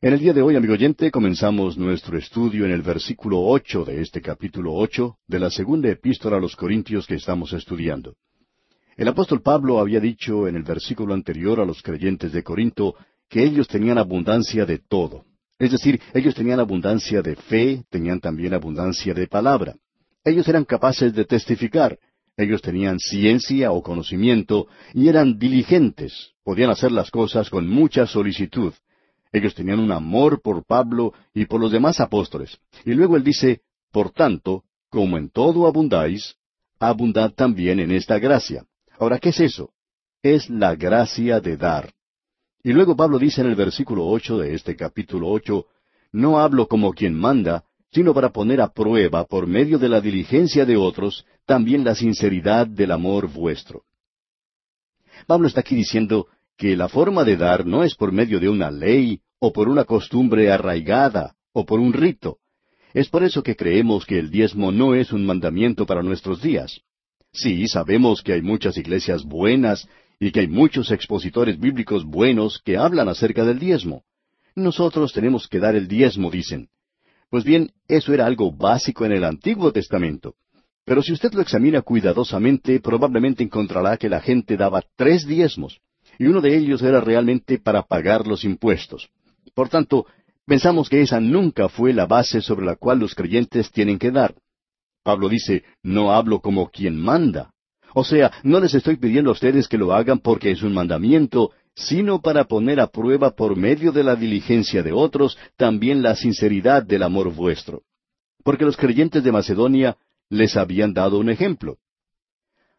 En el día de hoy, amigo oyente, comenzamos nuestro estudio en el versículo ocho de este capítulo ocho de la segunda epístola a los Corintios que estamos estudiando. El apóstol Pablo había dicho en el versículo anterior a los creyentes de Corinto que ellos tenían abundancia de todo. Es decir, ellos tenían abundancia de fe, tenían también abundancia de palabra. Ellos eran capaces de testificar, ellos tenían ciencia o conocimiento y eran diligentes, podían hacer las cosas con mucha solicitud. Ellos tenían un amor por Pablo y por los demás apóstoles. Y luego él dice, por tanto, como en todo abundáis, abundad también en esta gracia. Ahora, ¿qué es eso? Es la gracia de dar. Y luego Pablo dice en el versículo ocho de este capítulo ocho, no hablo como quien manda, sino para poner a prueba, por medio de la diligencia de otros, también la sinceridad del amor vuestro. Pablo está aquí diciendo, que la forma de dar no es por medio de una ley o por una costumbre arraigada o por un rito. Es por eso que creemos que el diezmo no es un mandamiento para nuestros días. Sí, sabemos que hay muchas iglesias buenas y que hay muchos expositores bíblicos buenos que hablan acerca del diezmo. Nosotros tenemos que dar el diezmo, dicen. Pues bien, eso era algo básico en el Antiguo Testamento. Pero si usted lo examina cuidadosamente, probablemente encontrará que la gente daba tres diezmos y uno de ellos era realmente para pagar los impuestos. Por tanto, pensamos que esa nunca fue la base sobre la cual los creyentes tienen que dar. Pablo dice, no hablo como quien manda. O sea, no les estoy pidiendo a ustedes que lo hagan porque es un mandamiento, sino para poner a prueba por medio de la diligencia de otros también la sinceridad del amor vuestro. Porque los creyentes de Macedonia les habían dado un ejemplo.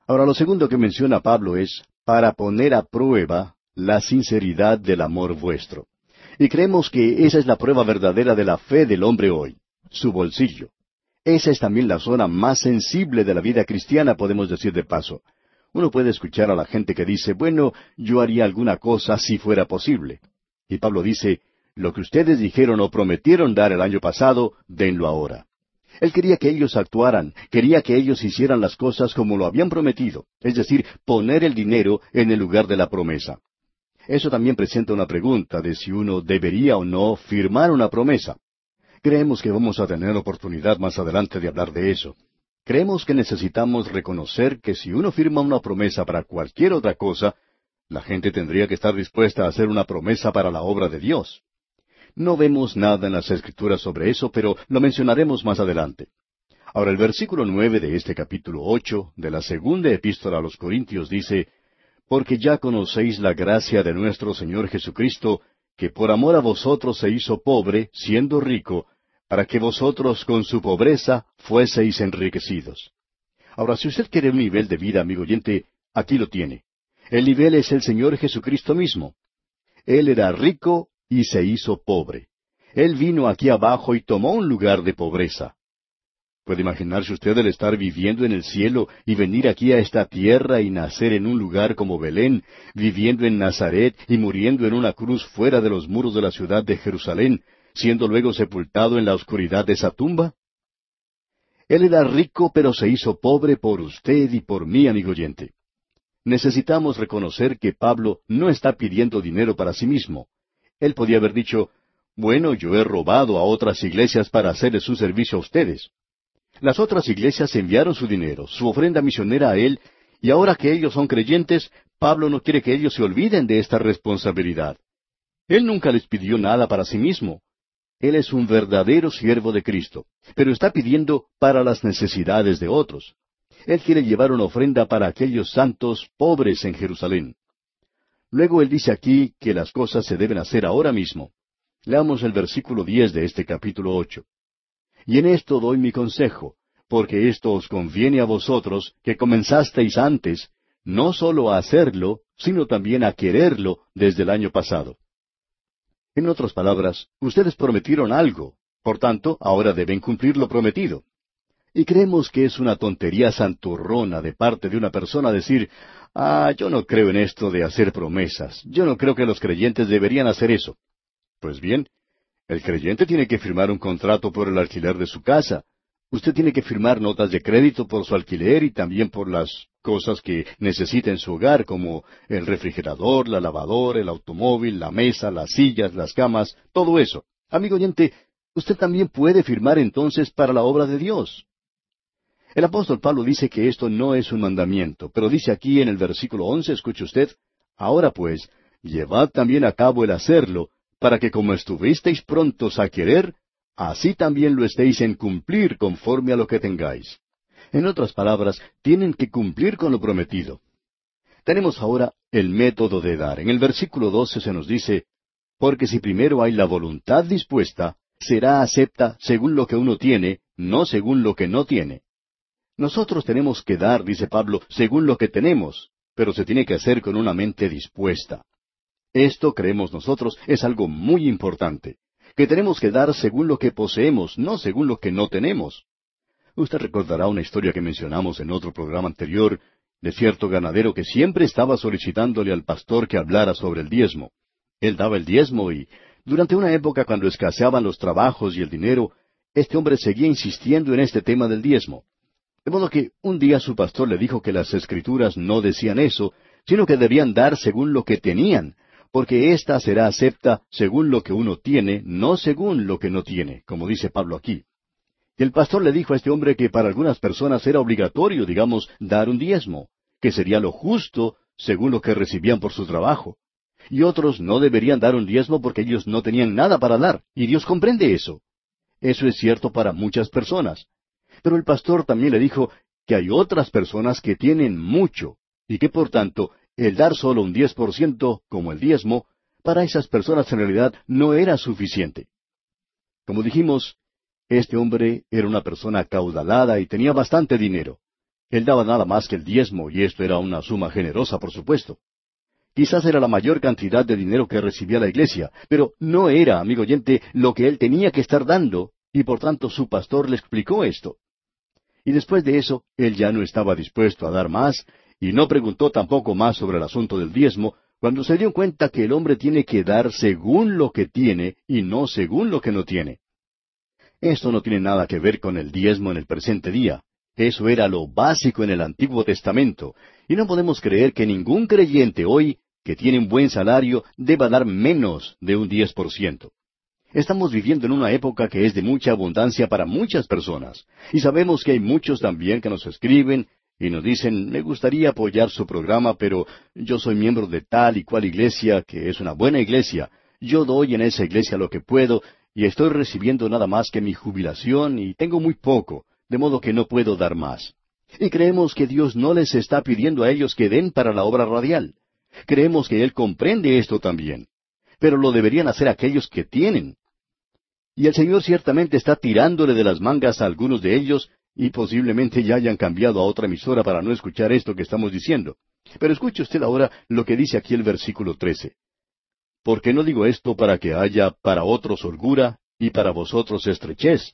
Ahora, lo segundo que menciona Pablo es, para poner a prueba la sinceridad del amor vuestro. Y creemos que esa es la prueba verdadera de la fe del hombre hoy, su bolsillo. Esa es también la zona más sensible de la vida cristiana, podemos decir de paso. Uno puede escuchar a la gente que dice, bueno, yo haría alguna cosa si fuera posible. Y Pablo dice, lo que ustedes dijeron o prometieron dar el año pasado, denlo ahora. Él quería que ellos actuaran, quería que ellos hicieran las cosas como lo habían prometido, es decir, poner el dinero en el lugar de la promesa. Eso también presenta una pregunta de si uno debería o no firmar una promesa. Creemos que vamos a tener oportunidad más adelante de hablar de eso. Creemos que necesitamos reconocer que si uno firma una promesa para cualquier otra cosa, la gente tendría que estar dispuesta a hacer una promesa para la obra de Dios. No vemos nada en las Escrituras sobre eso, pero lo mencionaremos más adelante. Ahora el versículo nueve de este capítulo ocho de la segunda epístola a los Corintios dice, Porque ya conocéis la gracia de nuestro Señor Jesucristo, que por amor a vosotros se hizo pobre, siendo rico, para que vosotros con su pobreza fueseis enriquecidos. Ahora, si usted quiere un nivel de vida, amigo oyente, aquí lo tiene. El nivel es el Señor Jesucristo mismo. Él era rico y se hizo pobre. Él vino aquí abajo y tomó un lugar de pobreza. ¿Puede imaginarse usted el estar viviendo en el cielo y venir aquí a esta tierra y nacer en un lugar como Belén, viviendo en Nazaret y muriendo en una cruz fuera de los muros de la ciudad de Jerusalén, siendo luego sepultado en la oscuridad de esa tumba? Él era rico, pero se hizo pobre por usted y por mí, amigo oyente. Necesitamos reconocer que Pablo no está pidiendo dinero para sí mismo. Él podía haber dicho, bueno, yo he robado a otras iglesias para hacerle su servicio a ustedes. Las otras iglesias enviaron su dinero, su ofrenda misionera a él, y ahora que ellos son creyentes, Pablo no quiere que ellos se olviden de esta responsabilidad. Él nunca les pidió nada para sí mismo. Él es un verdadero siervo de Cristo, pero está pidiendo para las necesidades de otros. Él quiere llevar una ofrenda para aquellos santos pobres en Jerusalén. Luego él dice aquí que las cosas se deben hacer ahora mismo. Leamos el versículo diez de este capítulo ocho. Y en esto doy mi consejo, porque esto os conviene a vosotros, que comenzasteis antes, no sólo a hacerlo, sino también a quererlo desde el año pasado. En otras palabras, ustedes prometieron algo, por tanto, ahora deben cumplir lo prometido. Y creemos que es una tontería santurrona de parte de una persona decir, ah, yo no creo en esto de hacer promesas, yo no creo que los creyentes deberían hacer eso. Pues bien, el creyente tiene que firmar un contrato por el alquiler de su casa. Usted tiene que firmar notas de crédito por su alquiler y también por las cosas que necesita en su hogar, como el refrigerador, la lavadora, el automóvil, la mesa, las sillas, las camas, todo eso. Amigo oyente, usted también puede firmar entonces para la obra de Dios. El apóstol Pablo dice que esto no es un mandamiento, pero dice aquí en el versículo once, escuche usted, Ahora pues, llevad también a cabo el hacerlo, para que como estuvisteis prontos a querer, así también lo estéis en cumplir conforme a lo que tengáis. En otras palabras, tienen que cumplir con lo prometido. Tenemos ahora el método de dar. En el versículo 12 se nos dice, porque si primero hay la voluntad dispuesta, será acepta según lo que uno tiene, no según lo que no tiene. Nosotros tenemos que dar, dice Pablo, según lo que tenemos, pero se tiene que hacer con una mente dispuesta. Esto, creemos nosotros, es algo muy importante que tenemos que dar según lo que poseemos, no según lo que no tenemos. Usted recordará una historia que mencionamos en otro programa anterior de cierto ganadero que siempre estaba solicitándole al pastor que hablara sobre el diezmo. Él daba el diezmo y, durante una época cuando escaseaban los trabajos y el dinero, este hombre seguía insistiendo en este tema del diezmo. De modo que un día su pastor le dijo que las escrituras no decían eso, sino que debían dar según lo que tenían, porque ésta será acepta según lo que uno tiene, no según lo que no tiene, como dice Pablo aquí. Y el pastor le dijo a este hombre que para algunas personas era obligatorio, digamos, dar un diezmo, que sería lo justo según lo que recibían por su trabajo. Y otros no deberían dar un diezmo porque ellos no tenían nada para dar, y Dios comprende eso. Eso es cierto para muchas personas. Pero el pastor también le dijo que hay otras personas que tienen mucho, y que por tanto el dar solo un diez por ciento, como el diezmo, para esas personas en realidad no era suficiente. Como dijimos, este hombre era una persona caudalada y tenía bastante dinero. Él daba nada más que el diezmo, y esto era una suma generosa, por supuesto. Quizás era la mayor cantidad de dinero que recibía la iglesia, pero no era, amigo oyente, lo que él tenía que estar dando, y por tanto su pastor le explicó esto. Y después de eso, él ya no estaba dispuesto a dar más, y no preguntó tampoco más sobre el asunto del diezmo, cuando se dio cuenta que el hombre tiene que dar según lo que tiene y no según lo que no tiene. Esto no tiene nada que ver con el diezmo en el presente día. Eso era lo básico en el Antiguo Testamento, y no podemos creer que ningún creyente hoy que tiene un buen salario deba dar menos de un diez por ciento. Estamos viviendo en una época que es de mucha abundancia para muchas personas, y sabemos que hay muchos también que nos escriben y nos dicen, me gustaría apoyar su programa, pero yo soy miembro de tal y cual iglesia, que es una buena iglesia. Yo doy en esa iglesia lo que puedo, y estoy recibiendo nada más que mi jubilación, y tengo muy poco, de modo que no puedo dar más. Y creemos que Dios no les está pidiendo a ellos que den para la obra radial. Creemos que Él comprende esto también. Pero lo deberían hacer aquellos que tienen. Y el Señor ciertamente está tirándole de las mangas a algunos de ellos y posiblemente ya hayan cambiado a otra emisora para no escuchar esto que estamos diciendo. Pero escuche usted ahora lo que dice aquí el versículo trece. Porque no digo esto para que haya para otros holgura y para vosotros estrechez.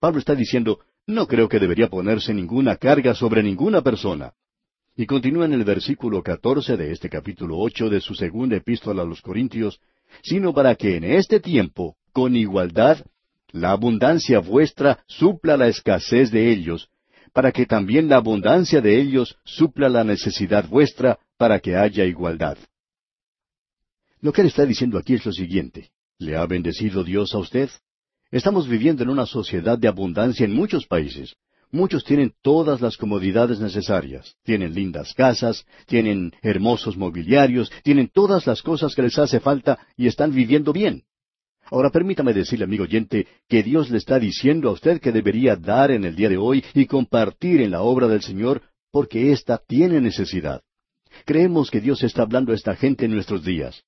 Pablo está diciendo, no creo que debería ponerse ninguna carga sobre ninguna persona. Y continúa en el versículo catorce de este capítulo ocho de su segunda epístola a los Corintios, sino para que en este tiempo, con igualdad, la abundancia vuestra supla la escasez de ellos, para que también la abundancia de ellos supla la necesidad vuestra, para que haya igualdad. Lo que él está diciendo aquí es lo siguiente. ¿Le ha bendecido Dios a usted? Estamos viviendo en una sociedad de abundancia en muchos países. Muchos tienen todas las comodidades necesarias. Tienen lindas casas, tienen hermosos mobiliarios, tienen todas las cosas que les hace falta y están viviendo bien. Ahora permítame decirle, amigo oyente, que Dios le está diciendo a usted que debería dar en el día de hoy y compartir en la obra del Señor, porque ésta tiene necesidad. Creemos que Dios está hablando a esta gente en nuestros días.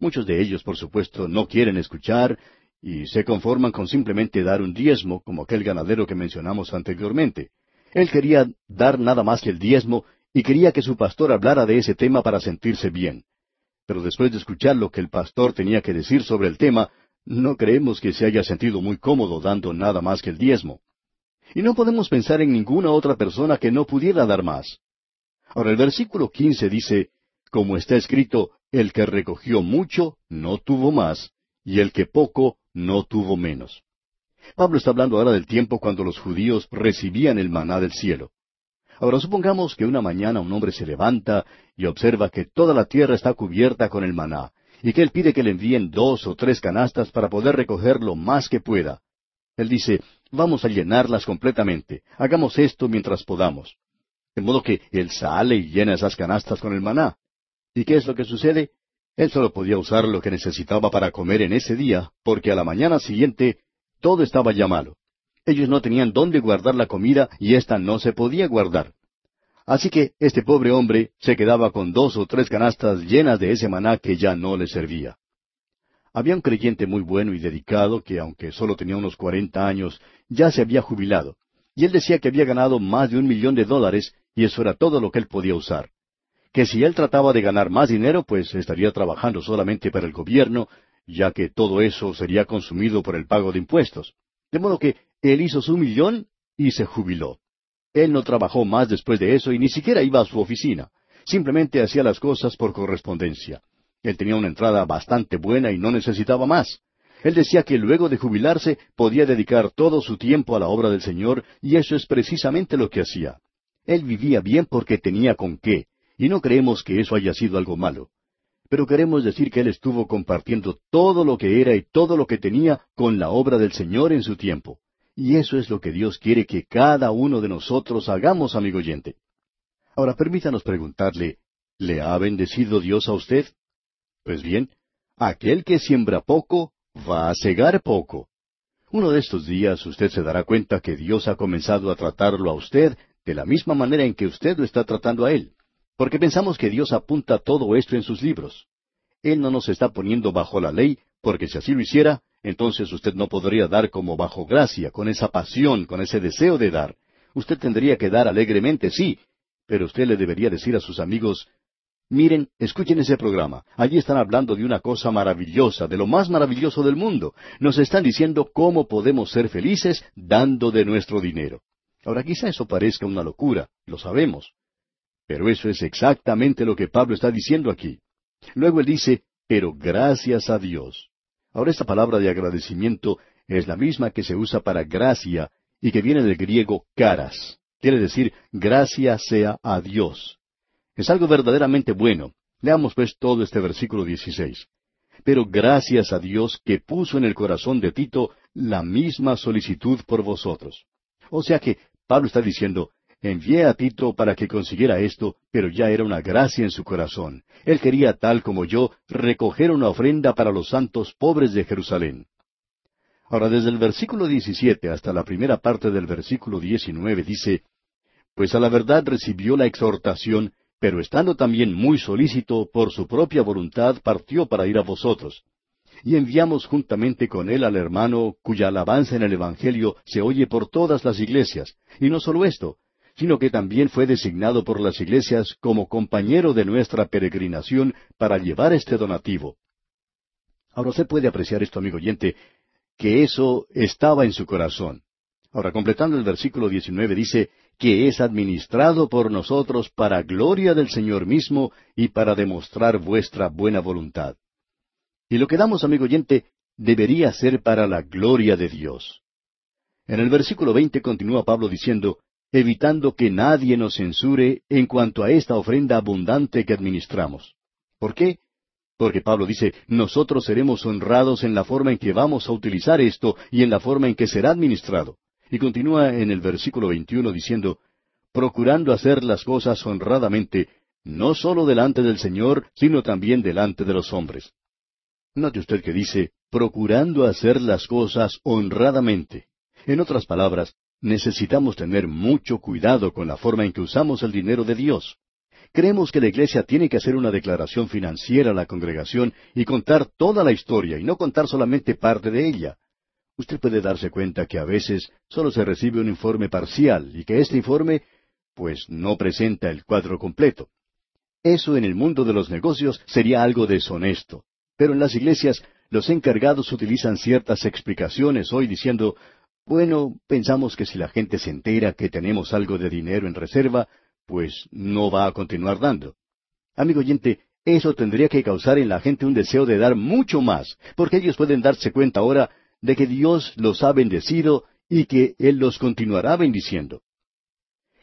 Muchos de ellos, por supuesto, no quieren escuchar y se conforman con simplemente dar un diezmo, como aquel ganadero que mencionamos anteriormente. Él quería dar nada más que el diezmo y quería que su pastor hablara de ese tema para sentirse bien. Pero después de escuchar lo que el pastor tenía que decir sobre el tema, no creemos que se haya sentido muy cómodo dando nada más que el diezmo. Y no podemos pensar en ninguna otra persona que no pudiera dar más. Ahora el versículo quince dice, como está escrito, el que recogió mucho no tuvo más, y el que poco no tuvo menos. Pablo está hablando ahora del tiempo cuando los judíos recibían el maná del cielo. Ahora supongamos que una mañana un hombre se levanta y observa que toda la tierra está cubierta con el maná, y que él pide que le envíen dos o tres canastas para poder recoger lo más que pueda. Él dice, vamos a llenarlas completamente, hagamos esto mientras podamos. De modo que él sale y llena esas canastas con el maná. ¿Y qué es lo que sucede? Él solo podía usar lo que necesitaba para comer en ese día, porque a la mañana siguiente todo estaba ya malo. Ellos no tenían dónde guardar la comida y ésta no se podía guardar. Así que este pobre hombre se quedaba con dos o tres canastas llenas de ese maná que ya no le servía. Había un creyente muy bueno y dedicado que, aunque solo tenía unos cuarenta años, ya se había jubilado, y él decía que había ganado más de un millón de dólares y eso era todo lo que él podía usar. Que si él trataba de ganar más dinero, pues estaría trabajando solamente para el gobierno, ya que todo eso sería consumido por el pago de impuestos. De modo que él hizo su millón y se jubiló. Él no trabajó más después de eso y ni siquiera iba a su oficina. Simplemente hacía las cosas por correspondencia. Él tenía una entrada bastante buena y no necesitaba más. Él decía que luego de jubilarse podía dedicar todo su tiempo a la obra del Señor y eso es precisamente lo que hacía. Él vivía bien porque tenía con qué, y no creemos que eso haya sido algo malo. Pero queremos decir que él estuvo compartiendo todo lo que era y todo lo que tenía con la obra del Señor en su tiempo. Y eso es lo que Dios quiere que cada uno de nosotros hagamos, amigo oyente. Ahora permítanos preguntarle, ¿le ha bendecido Dios a usted? Pues bien, aquel que siembra poco, va a cegar poco. Uno de estos días usted se dará cuenta que Dios ha comenzado a tratarlo a usted de la misma manera en que usted lo está tratando a Él, porque pensamos que Dios apunta todo esto en sus libros. Él no nos está poniendo bajo la ley, porque si así lo hiciera, entonces usted no podría dar como bajo gracia, con esa pasión, con ese deseo de dar. Usted tendría que dar alegremente, sí, pero usted le debería decir a sus amigos, miren, escuchen ese programa. Allí están hablando de una cosa maravillosa, de lo más maravilloso del mundo. Nos están diciendo cómo podemos ser felices dando de nuestro dinero. Ahora quizá eso parezca una locura, lo sabemos. Pero eso es exactamente lo que Pablo está diciendo aquí. Luego él dice, pero gracias a Dios. Ahora esta palabra de agradecimiento es la misma que se usa para gracia y que viene del griego caras. Quiere decir, gracia sea a Dios. Es algo verdaderamente bueno. Leamos pues todo este versículo 16. Pero gracias a Dios que puso en el corazón de Tito la misma solicitud por vosotros. O sea que Pablo está diciendo, envié a Tito para que consiguiera esto, pero ya era una gracia en su corazón. Él quería, tal como yo, recoger una ofrenda para los santos pobres de Jerusalén. Ahora, desde el versículo 17 hasta la primera parte del versículo 19 dice, Pues a la verdad recibió la exhortación, pero estando también muy solícito por su propia voluntad partió para ir a vosotros. Y enviamos juntamente con él al hermano cuya alabanza en el Evangelio se oye por todas las iglesias, y no solo esto, sino que también fue designado por las iglesias como compañero de nuestra peregrinación para llevar este donativo. Ahora usted puede apreciar esto, amigo oyente, que eso estaba en su corazón. Ahora, completando el versículo 19, dice, que es administrado por nosotros para gloria del Señor mismo y para demostrar vuestra buena voluntad. Y lo que damos, amigo oyente, debería ser para la gloria de Dios. En el versículo 20 continúa Pablo diciendo, evitando que nadie nos censure en cuanto a esta ofrenda abundante que administramos. ¿Por qué? Porque Pablo dice, nosotros seremos honrados en la forma en que vamos a utilizar esto y en la forma en que será administrado. Y continúa en el versículo 21 diciendo, procurando hacer las cosas honradamente, no sólo delante del Señor, sino también delante de los hombres. Note usted que dice, procurando hacer las cosas honradamente. En otras palabras, necesitamos tener mucho cuidado con la forma en que usamos el dinero de Dios. Creemos que la iglesia tiene que hacer una declaración financiera a la congregación y contar toda la historia y no contar solamente parte de ella. Usted puede darse cuenta que a veces solo se recibe un informe parcial y que este informe pues no presenta el cuadro completo. Eso en el mundo de los negocios sería algo deshonesto. Pero en las iglesias los encargados utilizan ciertas explicaciones hoy diciendo, bueno, pensamos que si la gente se entera que tenemos algo de dinero en reserva, pues no va a continuar dando. Amigo oyente, eso tendría que causar en la gente un deseo de dar mucho más, porque ellos pueden darse cuenta ahora de que Dios los ha bendecido y que Él los continuará bendiciendo.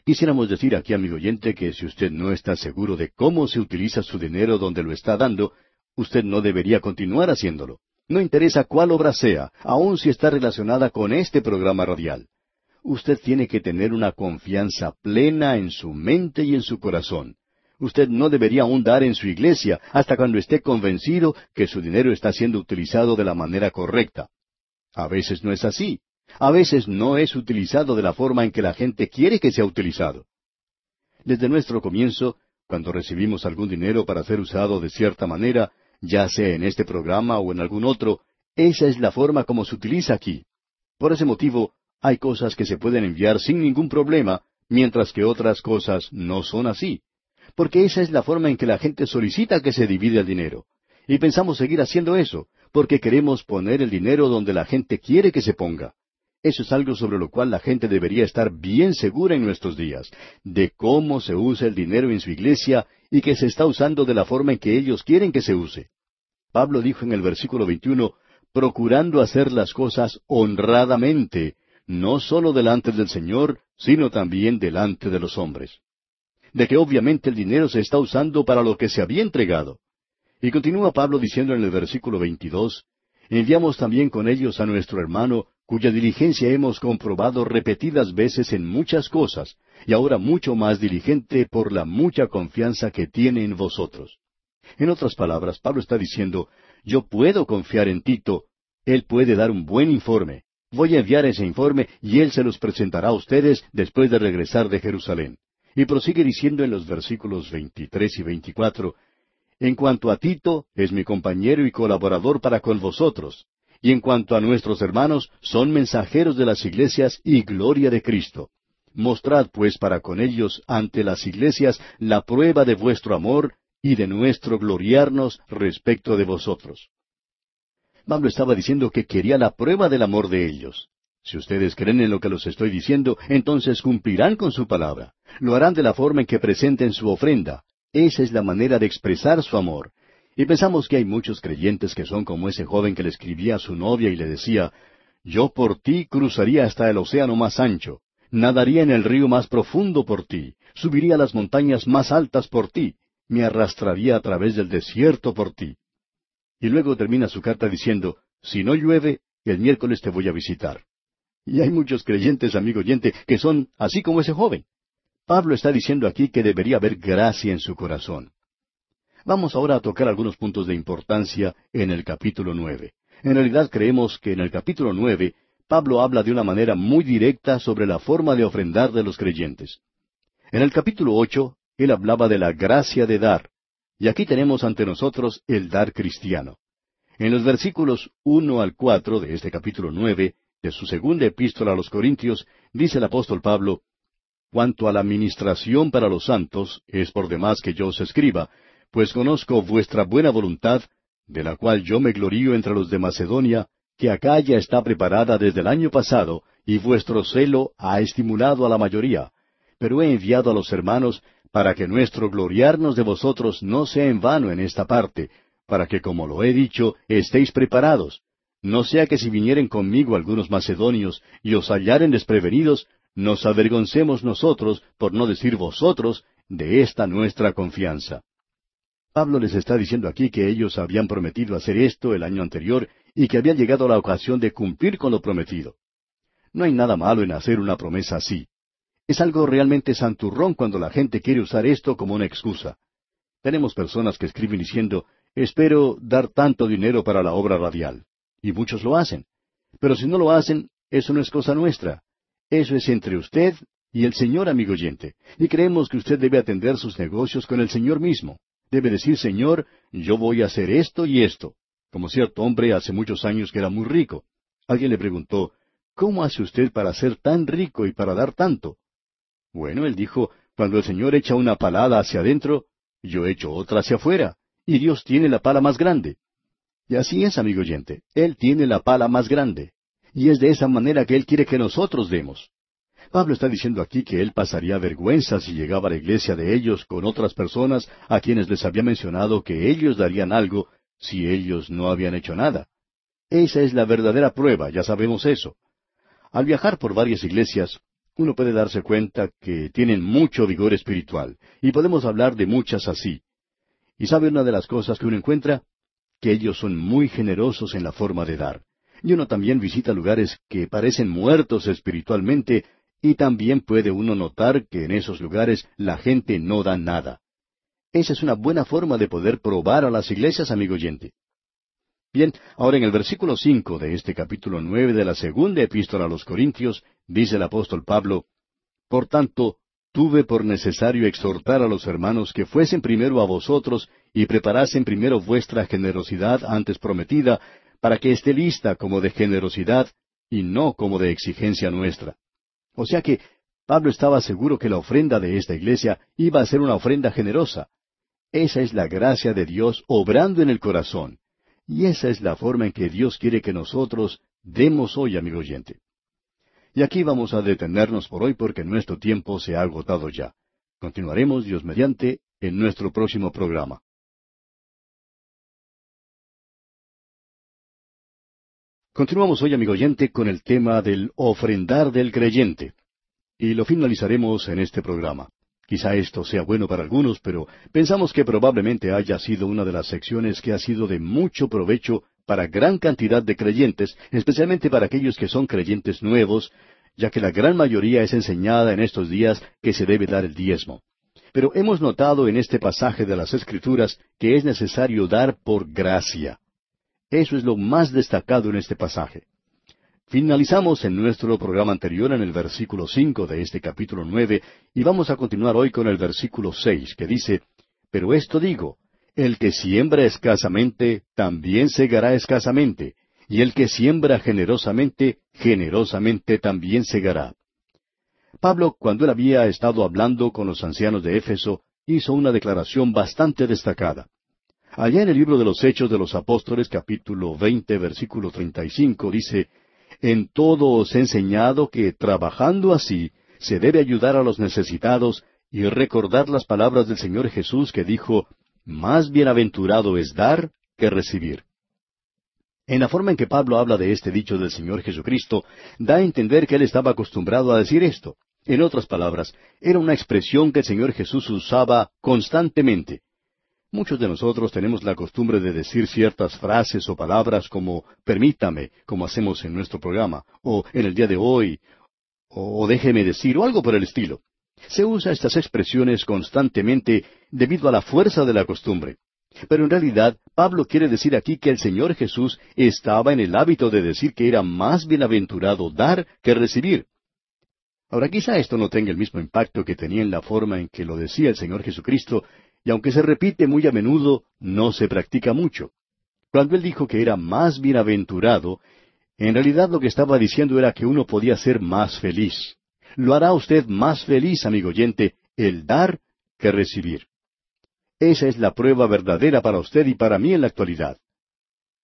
Quisiéramos decir aquí, amigo oyente, que si usted no está seguro de cómo se utiliza su dinero donde lo está dando, usted no debería continuar haciéndolo. No interesa cuál obra sea, aun si está relacionada con este programa radial. Usted tiene que tener una confianza plena en su mente y en su corazón. Usted no debería aún dar en su iglesia hasta cuando esté convencido que su dinero está siendo utilizado de la manera correcta. A veces no es así. A veces no es utilizado de la forma en que la gente quiere que sea utilizado. Desde nuestro comienzo, cuando recibimos algún dinero para ser usado de cierta manera, ya sea en este programa o en algún otro, esa es la forma como se utiliza aquí. Por ese motivo, hay cosas que se pueden enviar sin ningún problema, mientras que otras cosas no son así. Porque esa es la forma en que la gente solicita que se divida el dinero. Y pensamos seguir haciendo eso, porque queremos poner el dinero donde la gente quiere que se ponga. Eso es algo sobre lo cual la gente debería estar bien segura en nuestros días, de cómo se usa el dinero en su iglesia y que se está usando de la forma en que ellos quieren que se use. Pablo dijo en el versículo 21, procurando hacer las cosas honradamente, no sólo delante del Señor, sino también delante de los hombres. De que obviamente el dinero se está usando para lo que se había entregado. Y continúa Pablo diciendo en el versículo 22, enviamos también con ellos a nuestro hermano, cuya diligencia hemos comprobado repetidas veces en muchas cosas, y ahora mucho más diligente por la mucha confianza que tiene en vosotros. En otras palabras, Pablo está diciendo, yo puedo confiar en Tito, él puede dar un buen informe. Voy a enviar ese informe y él se los presentará a ustedes después de regresar de Jerusalén. Y prosigue diciendo en los versículos 23 y 24, En cuanto a Tito, es mi compañero y colaborador para con vosotros, y en cuanto a nuestros hermanos, son mensajeros de las iglesias y gloria de Cristo. Mostrad pues para con ellos ante las iglesias la prueba de vuestro amor y de nuestro gloriarnos respecto de vosotros. Pablo estaba diciendo que quería la prueba del amor de ellos. Si ustedes creen en lo que los estoy diciendo, entonces cumplirán con su palabra. Lo harán de la forma en que presenten su ofrenda. Esa es la manera de expresar su amor. Y pensamos que hay muchos creyentes que son como ese joven que le escribía a su novia y le decía, Yo por ti cruzaría hasta el océano más ancho, nadaría en el río más profundo por ti, subiría las montañas más altas por ti, me arrastraría a través del desierto por ti. Y luego termina su carta diciendo, si no llueve, el miércoles te voy a visitar. Y hay muchos creyentes, amigo oyente, que son así como ese joven. Pablo está diciendo aquí que debería haber gracia en su corazón. Vamos ahora a tocar algunos puntos de importancia en el capítulo nueve. En realidad creemos que en el capítulo nueve Pablo habla de una manera muy directa sobre la forma de ofrendar de los creyentes. En el capítulo ocho, él hablaba de la gracia de dar, y aquí tenemos ante nosotros el dar cristiano. En los versículos uno al cuatro de este capítulo nueve de su segunda epístola a los Corintios, dice el apóstol Pablo, Cuanto a la ministración para los santos, es por demás que yo os escriba, pues conozco vuestra buena voluntad, de la cual yo me glorío entre los de Macedonia, que acá ya está preparada desde el año pasado, y vuestro celo ha estimulado a la mayoría. Pero he enviado a los hermanos para que nuestro gloriarnos de vosotros no sea en vano en esta parte, para que, como lo he dicho, estéis preparados. No sea que si vinieren conmigo algunos macedonios y os hallaren desprevenidos, nos avergoncemos nosotros, por no decir vosotros, de esta nuestra confianza. Pablo les está diciendo aquí que ellos habían prometido hacer esto el año anterior y que había llegado la ocasión de cumplir con lo prometido. No hay nada malo en hacer una promesa así. Es algo realmente santurrón cuando la gente quiere usar esto como una excusa. Tenemos personas que escriben diciendo, espero dar tanto dinero para la obra radial. Y muchos lo hacen. Pero si no lo hacen, eso no es cosa nuestra. Eso es entre usted y el Señor, amigo oyente. Y creemos que usted debe atender sus negocios con el Señor mismo. Debe decir, Señor, yo voy a hacer esto y esto. Como cierto hombre hace muchos años que era muy rico. Alguien le preguntó, ¿cómo hace usted para ser tan rico y para dar tanto? Bueno, él dijo, cuando el Señor echa una palada hacia adentro, yo echo otra hacia afuera, y Dios tiene la pala más grande. Y así es, amigo oyente, Él tiene la pala más grande, y es de esa manera que Él quiere que nosotros demos. Pablo está diciendo aquí que él pasaría vergüenza si llegaba a la iglesia de ellos con otras personas a quienes les había mencionado que ellos darían algo si ellos no habían hecho nada. Esa es la verdadera prueba, ya sabemos eso. Al viajar por varias iglesias, uno puede darse cuenta que tienen mucho vigor espiritual, y podemos hablar de muchas así. ¿Y sabe una de las cosas que uno encuentra? Que ellos son muy generosos en la forma de dar. Y uno también visita lugares que parecen muertos espiritualmente, y también puede uno notar que en esos lugares la gente no da nada. Esa es una buena forma de poder probar a las iglesias, amigo oyente. Bien, ahora en el versículo cinco de este capítulo nueve de la segunda epístola a los Corintios, dice el apóstol Pablo, Por tanto, tuve por necesario exhortar a los hermanos que fuesen primero a vosotros y preparasen primero vuestra generosidad antes prometida, para que esté lista como de generosidad y no como de exigencia nuestra. O sea que Pablo estaba seguro que la ofrenda de esta iglesia iba a ser una ofrenda generosa. Esa es la gracia de Dios obrando en el corazón. Y esa es la forma en que Dios quiere que nosotros demos hoy, amigo oyente. Y aquí vamos a detenernos por hoy porque nuestro tiempo se ha agotado ya. Continuaremos, Dios mediante, en nuestro próximo programa. Continuamos hoy, amigo oyente, con el tema del ofrendar del creyente. Y lo finalizaremos en este programa. Quizá esto sea bueno para algunos, pero pensamos que probablemente haya sido una de las secciones que ha sido de mucho provecho para gran cantidad de creyentes, especialmente para aquellos que son creyentes nuevos, ya que la gran mayoría es enseñada en estos días que se debe dar el diezmo. Pero hemos notado en este pasaje de las Escrituras que es necesario dar por gracia. Eso es lo más destacado en este pasaje. Finalizamos en nuestro programa anterior en el versículo cinco de este capítulo nueve y vamos a continuar hoy con el versículo seis que dice Pero esto digo, el que siembra escasamente, también segará escasamente, y el que siembra generosamente, generosamente también segará. Pablo, cuando él había estado hablando con los ancianos de Éfeso, hizo una declaración bastante destacada. Allá en el libro de los Hechos de los Apóstoles, capítulo veinte, versículo treinta y cinco, dice en todo os he enseñado que, trabajando así, se debe ayudar a los necesitados y recordar las palabras del Señor Jesús que dijo, Más bienaventurado es dar que recibir. En la forma en que Pablo habla de este dicho del Señor Jesucristo, da a entender que él estaba acostumbrado a decir esto. En otras palabras, era una expresión que el Señor Jesús usaba constantemente. Muchos de nosotros tenemos la costumbre de decir ciertas frases o palabras como permítame, como hacemos en nuestro programa, o en el día de hoy, o déjeme decir, o algo por el estilo. Se usa estas expresiones constantemente debido a la fuerza de la costumbre. Pero en realidad, Pablo quiere decir aquí que el Señor Jesús estaba en el hábito de decir que era más bienaventurado dar que recibir. Ahora quizá esto no tenga el mismo impacto que tenía en la forma en que lo decía el Señor Jesucristo y aunque se repite muy a menudo, no se practica mucho. Cuando él dijo que era más bienaventurado, en realidad lo que estaba diciendo era que uno podía ser más feliz. Lo hará usted más feliz, amigo oyente, el dar que recibir. Esa es la prueba verdadera para usted y para mí en la actualidad.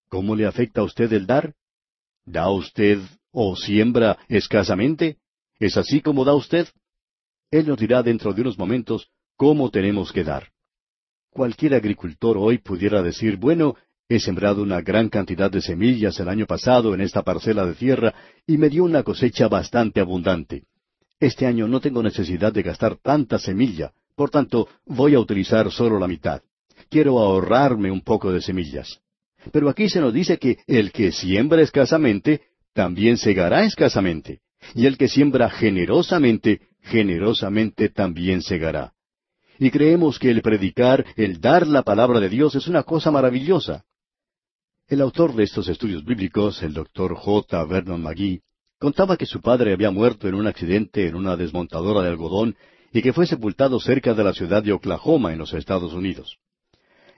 ¿Cómo le afecta a usted el dar? ¿Da usted o siembra escasamente? ¿Es así como da usted? Él nos dirá dentro de unos momentos cómo tenemos que dar. Cualquier agricultor hoy pudiera decir, bueno, he sembrado una gran cantidad de semillas el año pasado en esta parcela de tierra y me dio una cosecha bastante abundante. Este año no tengo necesidad de gastar tanta semilla, por tanto voy a utilizar solo la mitad. Quiero ahorrarme un poco de semillas. Pero aquí se nos dice que el que siembra escasamente, también segará escasamente. Y el que siembra generosamente, generosamente también segará y creemos que el predicar, el dar la palabra de Dios es una cosa maravillosa. El autor de estos estudios bíblicos, el doctor J. Vernon McGee, contaba que su padre había muerto en un accidente en una desmontadora de algodón y que fue sepultado cerca de la ciudad de Oklahoma en los Estados Unidos.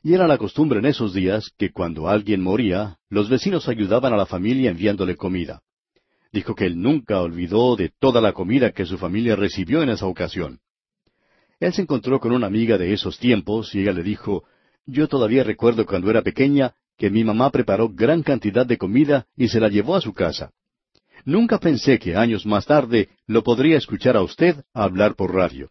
Y era la costumbre en esos días que cuando alguien moría, los vecinos ayudaban a la familia enviándole comida. Dijo que él nunca olvidó de toda la comida que su familia recibió en esa ocasión. Él se encontró con una amiga de esos tiempos y ella le dijo, Yo todavía recuerdo cuando era pequeña que mi mamá preparó gran cantidad de comida y se la llevó a su casa. Nunca pensé que años más tarde lo podría escuchar a usted hablar por radio.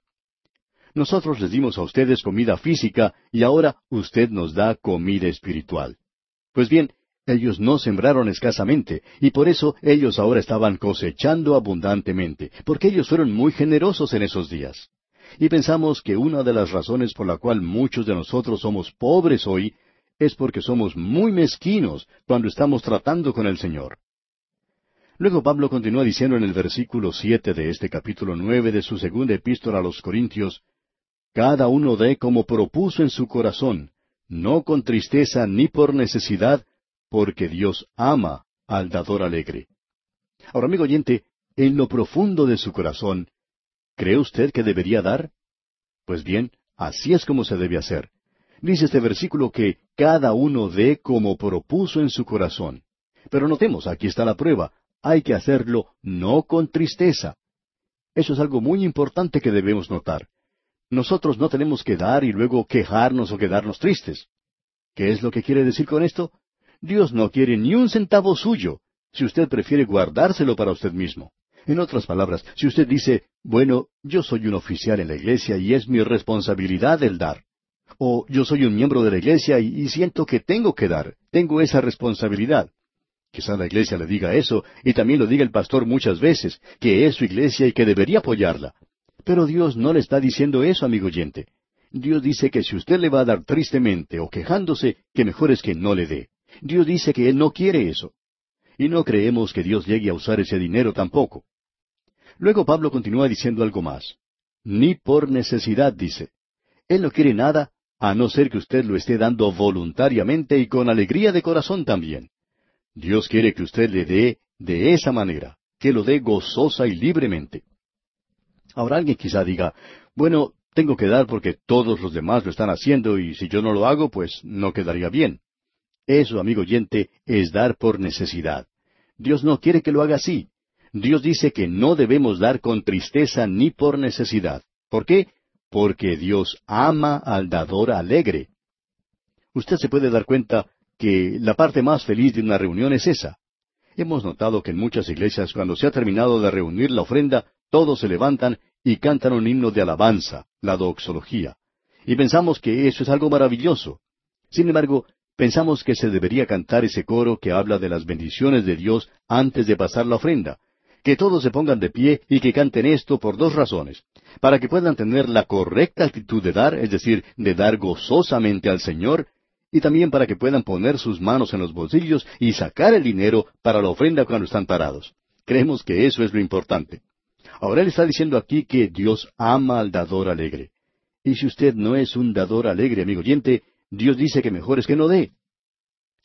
Nosotros les dimos a ustedes comida física y ahora usted nos da comida espiritual. Pues bien, Ellos no sembraron escasamente, y por eso ellos ahora estaban cosechando abundantemente, porque ellos fueron muy generosos en esos días. Y pensamos que una de las razones por la cual muchos de nosotros somos pobres hoy es porque somos muy mezquinos cuando estamos tratando con el Señor. Luego Pablo continúa diciendo en el versículo siete de este capítulo nueve de su segunda epístola a los Corintios, Cada uno dé como propuso en su corazón, no con tristeza ni por necesidad, porque Dios ama al dador alegre. Ahora, amigo oyente, en lo profundo de su corazón, ¿cree usted que debería dar? Pues bien, así es como se debe hacer. Dice este versículo que cada uno dé como propuso en su corazón. Pero notemos, aquí está la prueba, hay que hacerlo no con tristeza. Eso es algo muy importante que debemos notar. Nosotros no tenemos que dar y luego quejarnos o quedarnos tristes. ¿Qué es lo que quiere decir con esto? Dios no quiere ni un centavo suyo, si usted prefiere guardárselo para usted mismo. En otras palabras, si usted dice, bueno, yo soy un oficial en la iglesia y es mi responsabilidad el dar. O yo soy un miembro de la iglesia y, siento que tengo que dar, tengo esa responsabilidad. Quizá la iglesia le diga eso, y también lo diga el pastor muchas veces, que es su iglesia y que debería apoyarla. Pero Dios no le está diciendo eso, amigo oyente. Dios dice que si usted le va a dar tristemente o quejándose, que mejor es que no le dé. Dios dice que Él no quiere eso. Y no creemos que Dios llegue a usar ese dinero tampoco. Luego Pablo continúa diciendo algo más. Ni por necesidad, dice. Él no quiere nada a no ser que usted lo esté dando voluntariamente y con alegría de corazón también. Dios quiere que usted le dé de esa manera, que lo dé gozosa y libremente. Ahora alguien quizá diga, bueno, tengo que dar porque todos los demás lo están haciendo y si yo no lo hago, pues no quedaría bien. Eso, amigo oyente, es dar por necesidad. Dios no quiere que lo haga así. Dios dice que no debemos dar con tristeza ni por necesidad. ¿Por qué? Porque Dios ama al dador alegre. Usted se puede dar cuenta que la parte más feliz de una reunión es esa. Hemos notado que en muchas iglesias cuando se ha terminado de reunir la ofrenda, todos se levantan y cantan un himno de alabanza, la doxología. Y pensamos que eso es algo maravilloso. Sin embargo, pensamos que se debería cantar ese coro que habla de las bendiciones de Dios antes de pasar la ofrenda. Que todos se pongan de pie y que canten esto por dos razones. Para que puedan tener la correcta actitud de dar, es decir, de dar gozosamente al Señor, y también para que puedan poner sus manos en los bolsillos y sacar el dinero para la ofrenda cuando están parados. Creemos que eso es lo importante. Ahora él está diciendo aquí que Dios ama al dador alegre. Y si usted no es un dador alegre, amigo oyente, Dios dice que mejor es que no dé.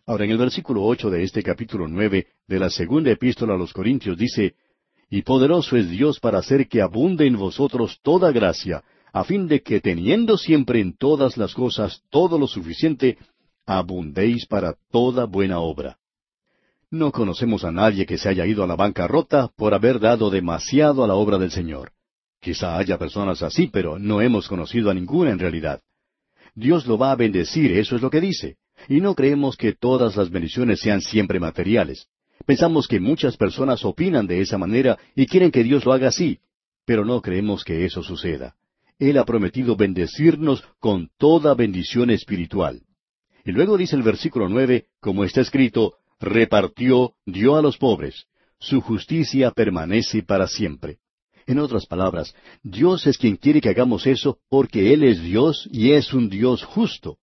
Ahora, en el versículo ocho de este capítulo nueve de la segunda epístola a los Corintios dice, Y poderoso es Dios para hacer que abunde en vosotros toda gracia, a fin de que teniendo siempre en todas las cosas todo lo suficiente, abundéis para toda buena obra. No conocemos a nadie que se haya ido a la bancarrota por haber dado demasiado a la obra del Señor. Quizá haya personas así, pero no hemos conocido a ninguna en realidad. Dios lo va a bendecir, eso es lo que dice. Y no creemos que todas las bendiciones sean siempre materiales. Pensamos que muchas personas opinan de esa manera y quieren que Dios lo haga así, pero no creemos que eso suceda. Él ha prometido bendecirnos con toda bendición espiritual. Y luego dice el versículo nueve, como está escrito, repartió, dio a los pobres. Su justicia permanece para siempre. En otras palabras, Dios es quien quiere que hagamos eso porque Él es Dios y es un Dios justo.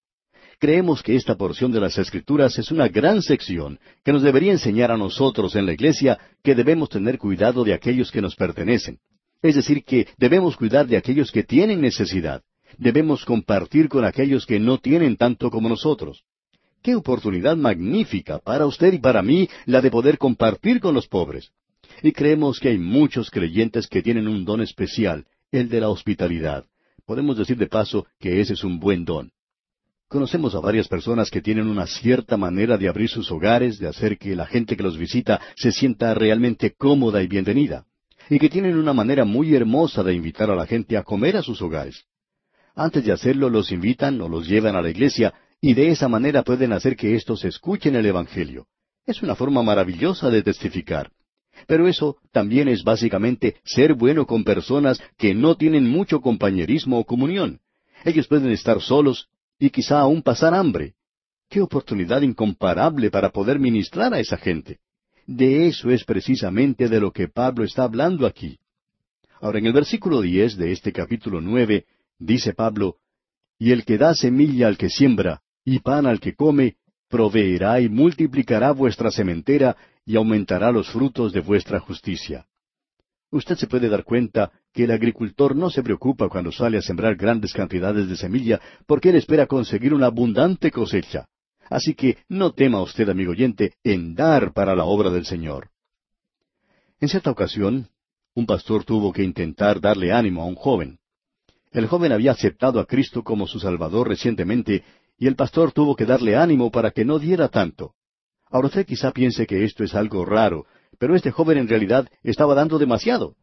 Creemos que esta porción de las Escrituras es una gran sección que nos debería enseñar a nosotros en la Iglesia que debemos tener cuidado de aquellos que nos pertenecen. Es decir, que debemos cuidar de aquellos que tienen necesidad. Debemos compartir con aquellos que no tienen tanto como nosotros. Qué oportunidad magnífica para usted y para mí la de poder compartir con los pobres. Y creemos que hay muchos creyentes que tienen un don especial, el de la hospitalidad. Podemos decir de paso que ese es un buen don. Conocemos a varias personas que tienen una cierta manera de abrir sus hogares, de hacer que la gente que los visita se sienta realmente cómoda y bienvenida, y que tienen una manera muy hermosa de invitar a la gente a comer a sus hogares. Antes de hacerlo los invitan o los llevan a la iglesia y de esa manera pueden hacer que éstos escuchen el Evangelio. Es una forma maravillosa de testificar. Pero eso también es básicamente ser bueno con personas que no tienen mucho compañerismo o comunión. Ellos pueden estar solos y quizá aún pasar hambre. qué oportunidad incomparable para poder ministrar a esa gente. De eso es precisamente de lo que Pablo está hablando aquí. Ahora, en el versículo diez de este capítulo nueve, dice Pablo, Y el que da semilla al que siembra, y pan al que come, proveerá y multiplicará vuestra sementera, y aumentará los frutos de vuestra justicia. Usted se puede dar cuenta que el agricultor no se preocupa cuando sale a sembrar grandes cantidades de semilla, porque él espera conseguir una abundante cosecha. Así que no tema usted, amigo oyente, en dar para la obra del Señor. En cierta ocasión, un pastor tuvo que intentar darle ánimo a un joven. El joven había aceptado a Cristo como su Salvador recientemente, y el pastor tuvo que darle ánimo para que no diera tanto. Ahora usted quizá piense que esto es algo raro, pero este joven en realidad estaba dando demasiado.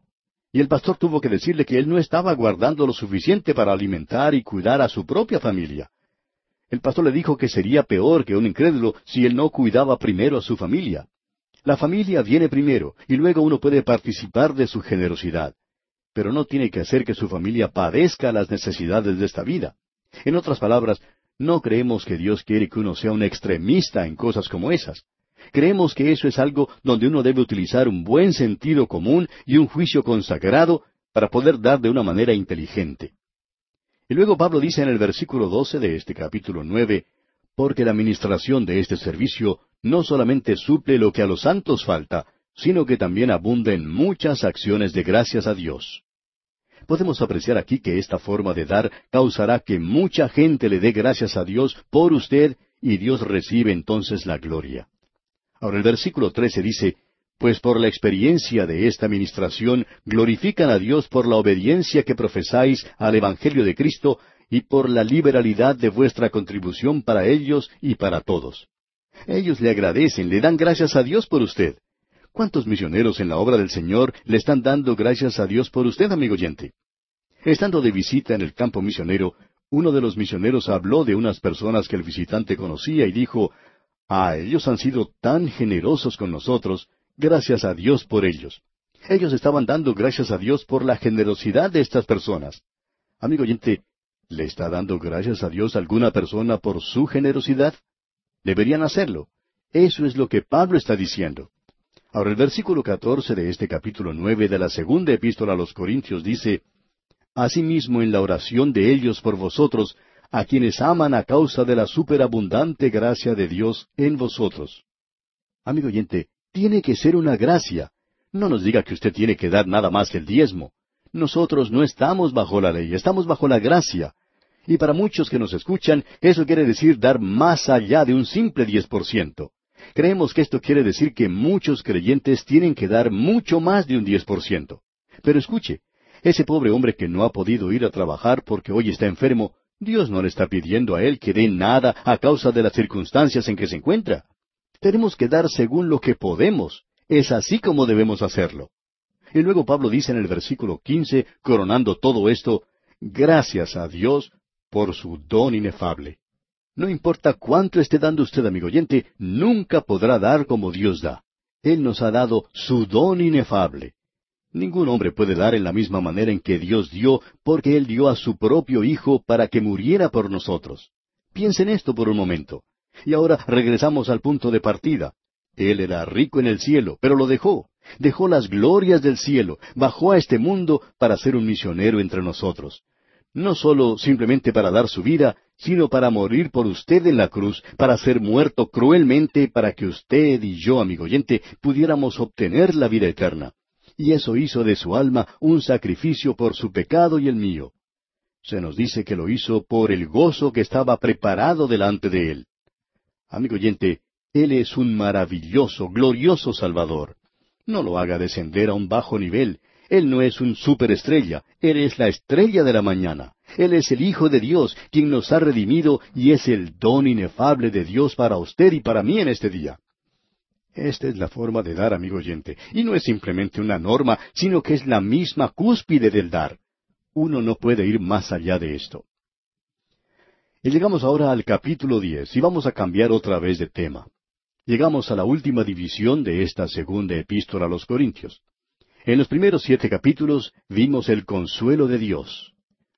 Y el pastor tuvo que decirle que él no estaba guardando lo suficiente para alimentar y cuidar a su propia familia. El pastor le dijo que sería peor que un incrédulo si él no cuidaba primero a su familia. La familia viene primero y luego uno puede participar de su generosidad. Pero no tiene que hacer que su familia padezca las necesidades de esta vida. En otras palabras, no creemos que Dios quiere que uno sea un extremista en cosas como esas. Creemos que eso es algo donde uno debe utilizar un buen sentido común y un juicio consagrado para poder dar de una manera inteligente. Y luego Pablo dice en el versículo doce de este capítulo nueve, porque la administración de este servicio no solamente suple lo que a los santos falta, sino que también abunda en muchas acciones de gracias a Dios. Podemos apreciar aquí que esta forma de dar causará que mucha gente le dé gracias a Dios por usted y Dios recibe entonces la gloria. Ahora el versículo 13 dice, Pues por la experiencia de esta administración glorifican a Dios por la obediencia que profesáis al Evangelio de Cristo y por la liberalidad de vuestra contribución para ellos y para todos. Ellos le agradecen, le dan gracias a Dios por usted. ¿Cuántos misioneros en la obra del Señor le están dando gracias a Dios por usted, amigo oyente? Estando de visita en el campo misionero, uno de los misioneros habló de unas personas que el visitante conocía y dijo, Ah, ellos han sido tan generosos con nosotros, gracias a Dios por ellos. Ellos estaban dando gracias a Dios por la generosidad de estas personas. Amigo oyente, ¿le está dando gracias a Dios alguna persona por su generosidad? Deberían hacerlo. Eso es lo que Pablo está diciendo. Ahora el versículo catorce de este capítulo nueve de la segunda epístola a los Corintios dice, Asimismo en la oración de ellos por vosotros a quienes aman a causa de la superabundante gracia de Dios en vosotros. Amigo oyente, tiene que ser una gracia. No nos diga que usted tiene que dar nada más que el diezmo. Nosotros no estamos bajo la ley, estamos bajo la gracia. Y para muchos que nos escuchan, eso quiere decir dar más allá de un simple diez por ciento. Creemos que esto quiere decir que muchos creyentes tienen que dar mucho más de un diez por ciento. Pero escuche, ese pobre hombre que no ha podido ir a trabajar porque hoy está enfermo, Dios no le está pidiendo a él que dé nada a causa de las circunstancias en que se encuentra. Tenemos que dar según lo que podemos. Es así como debemos hacerlo. Y luego Pablo dice en el versículo quince, coronando todo esto, gracias a Dios por su don inefable. No importa cuánto esté dando usted, amigo oyente, nunca podrá dar como Dios da. Él nos ha dado su don inefable. Ningún hombre puede dar en la misma manera en que Dios dio, porque Él dio a su propio Hijo para que muriera por nosotros. Piensen esto por un momento. Y ahora regresamos al punto de partida. Él era rico en el cielo, pero lo dejó. Dejó las glorias del cielo, bajó a este mundo para ser un misionero entre nosotros. No solo simplemente para dar su vida, sino para morir por usted en la cruz, para ser muerto cruelmente, para que usted y yo, amigo oyente, pudiéramos obtener la vida eterna y eso hizo de su alma un sacrificio por su pecado y el mío. Se nos dice que lo hizo por el gozo que estaba preparado delante de él. Amigo oyente, Él es un maravilloso, glorioso Salvador. No lo haga descender a un bajo nivel. Él no es un superestrella, Él es la estrella de la mañana. Él es el Hijo de Dios, quien nos ha redimido y es el don inefable de Dios para usted y para mí en este día. Esta es la forma de dar, amigo oyente, y no es simplemente una norma, sino que es la misma cúspide del dar. Uno no puede ir más allá de esto. Y llegamos ahora al capítulo diez, y vamos a cambiar otra vez de tema. Llegamos a la última división de esta segunda epístola a los Corintios. En los primeros siete capítulos vimos el consuelo de Dios.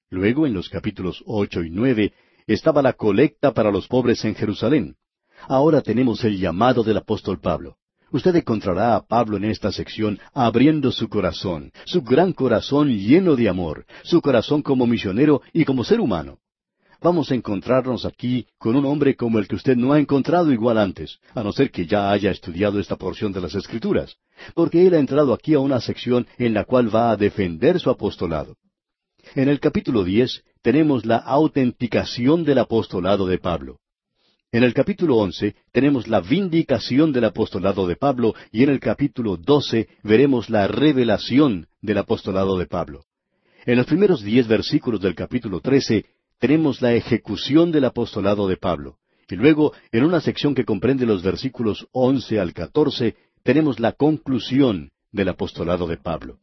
Luego, en los capítulos ocho y nueve, estaba la colecta para los pobres en Jerusalén Ahora tenemos el llamado del apóstol Pablo. Usted encontrará a Pablo en esta sección abriendo su corazón, su gran corazón lleno de amor, su corazón como misionero y como ser humano. Vamos a encontrarnos aquí con un hombre como el que usted no ha encontrado igual antes, a no ser que ya haya estudiado esta porción de las Escrituras, porque él ha entrado aquí a una sección en la cual va a defender su apostolado. En el capítulo diez tenemos la autenticación del apostolado de Pablo. En el capítulo once tenemos la vindicación del apostolado de Pablo y en el capítulo doce veremos la revelación del apostolado de Pablo. En los primeros diez versículos del capítulo trece tenemos la ejecución del apostolado de Pablo. Y luego, en una sección que comprende los versículos once al catorce, tenemos la conclusión del apostolado de Pablo.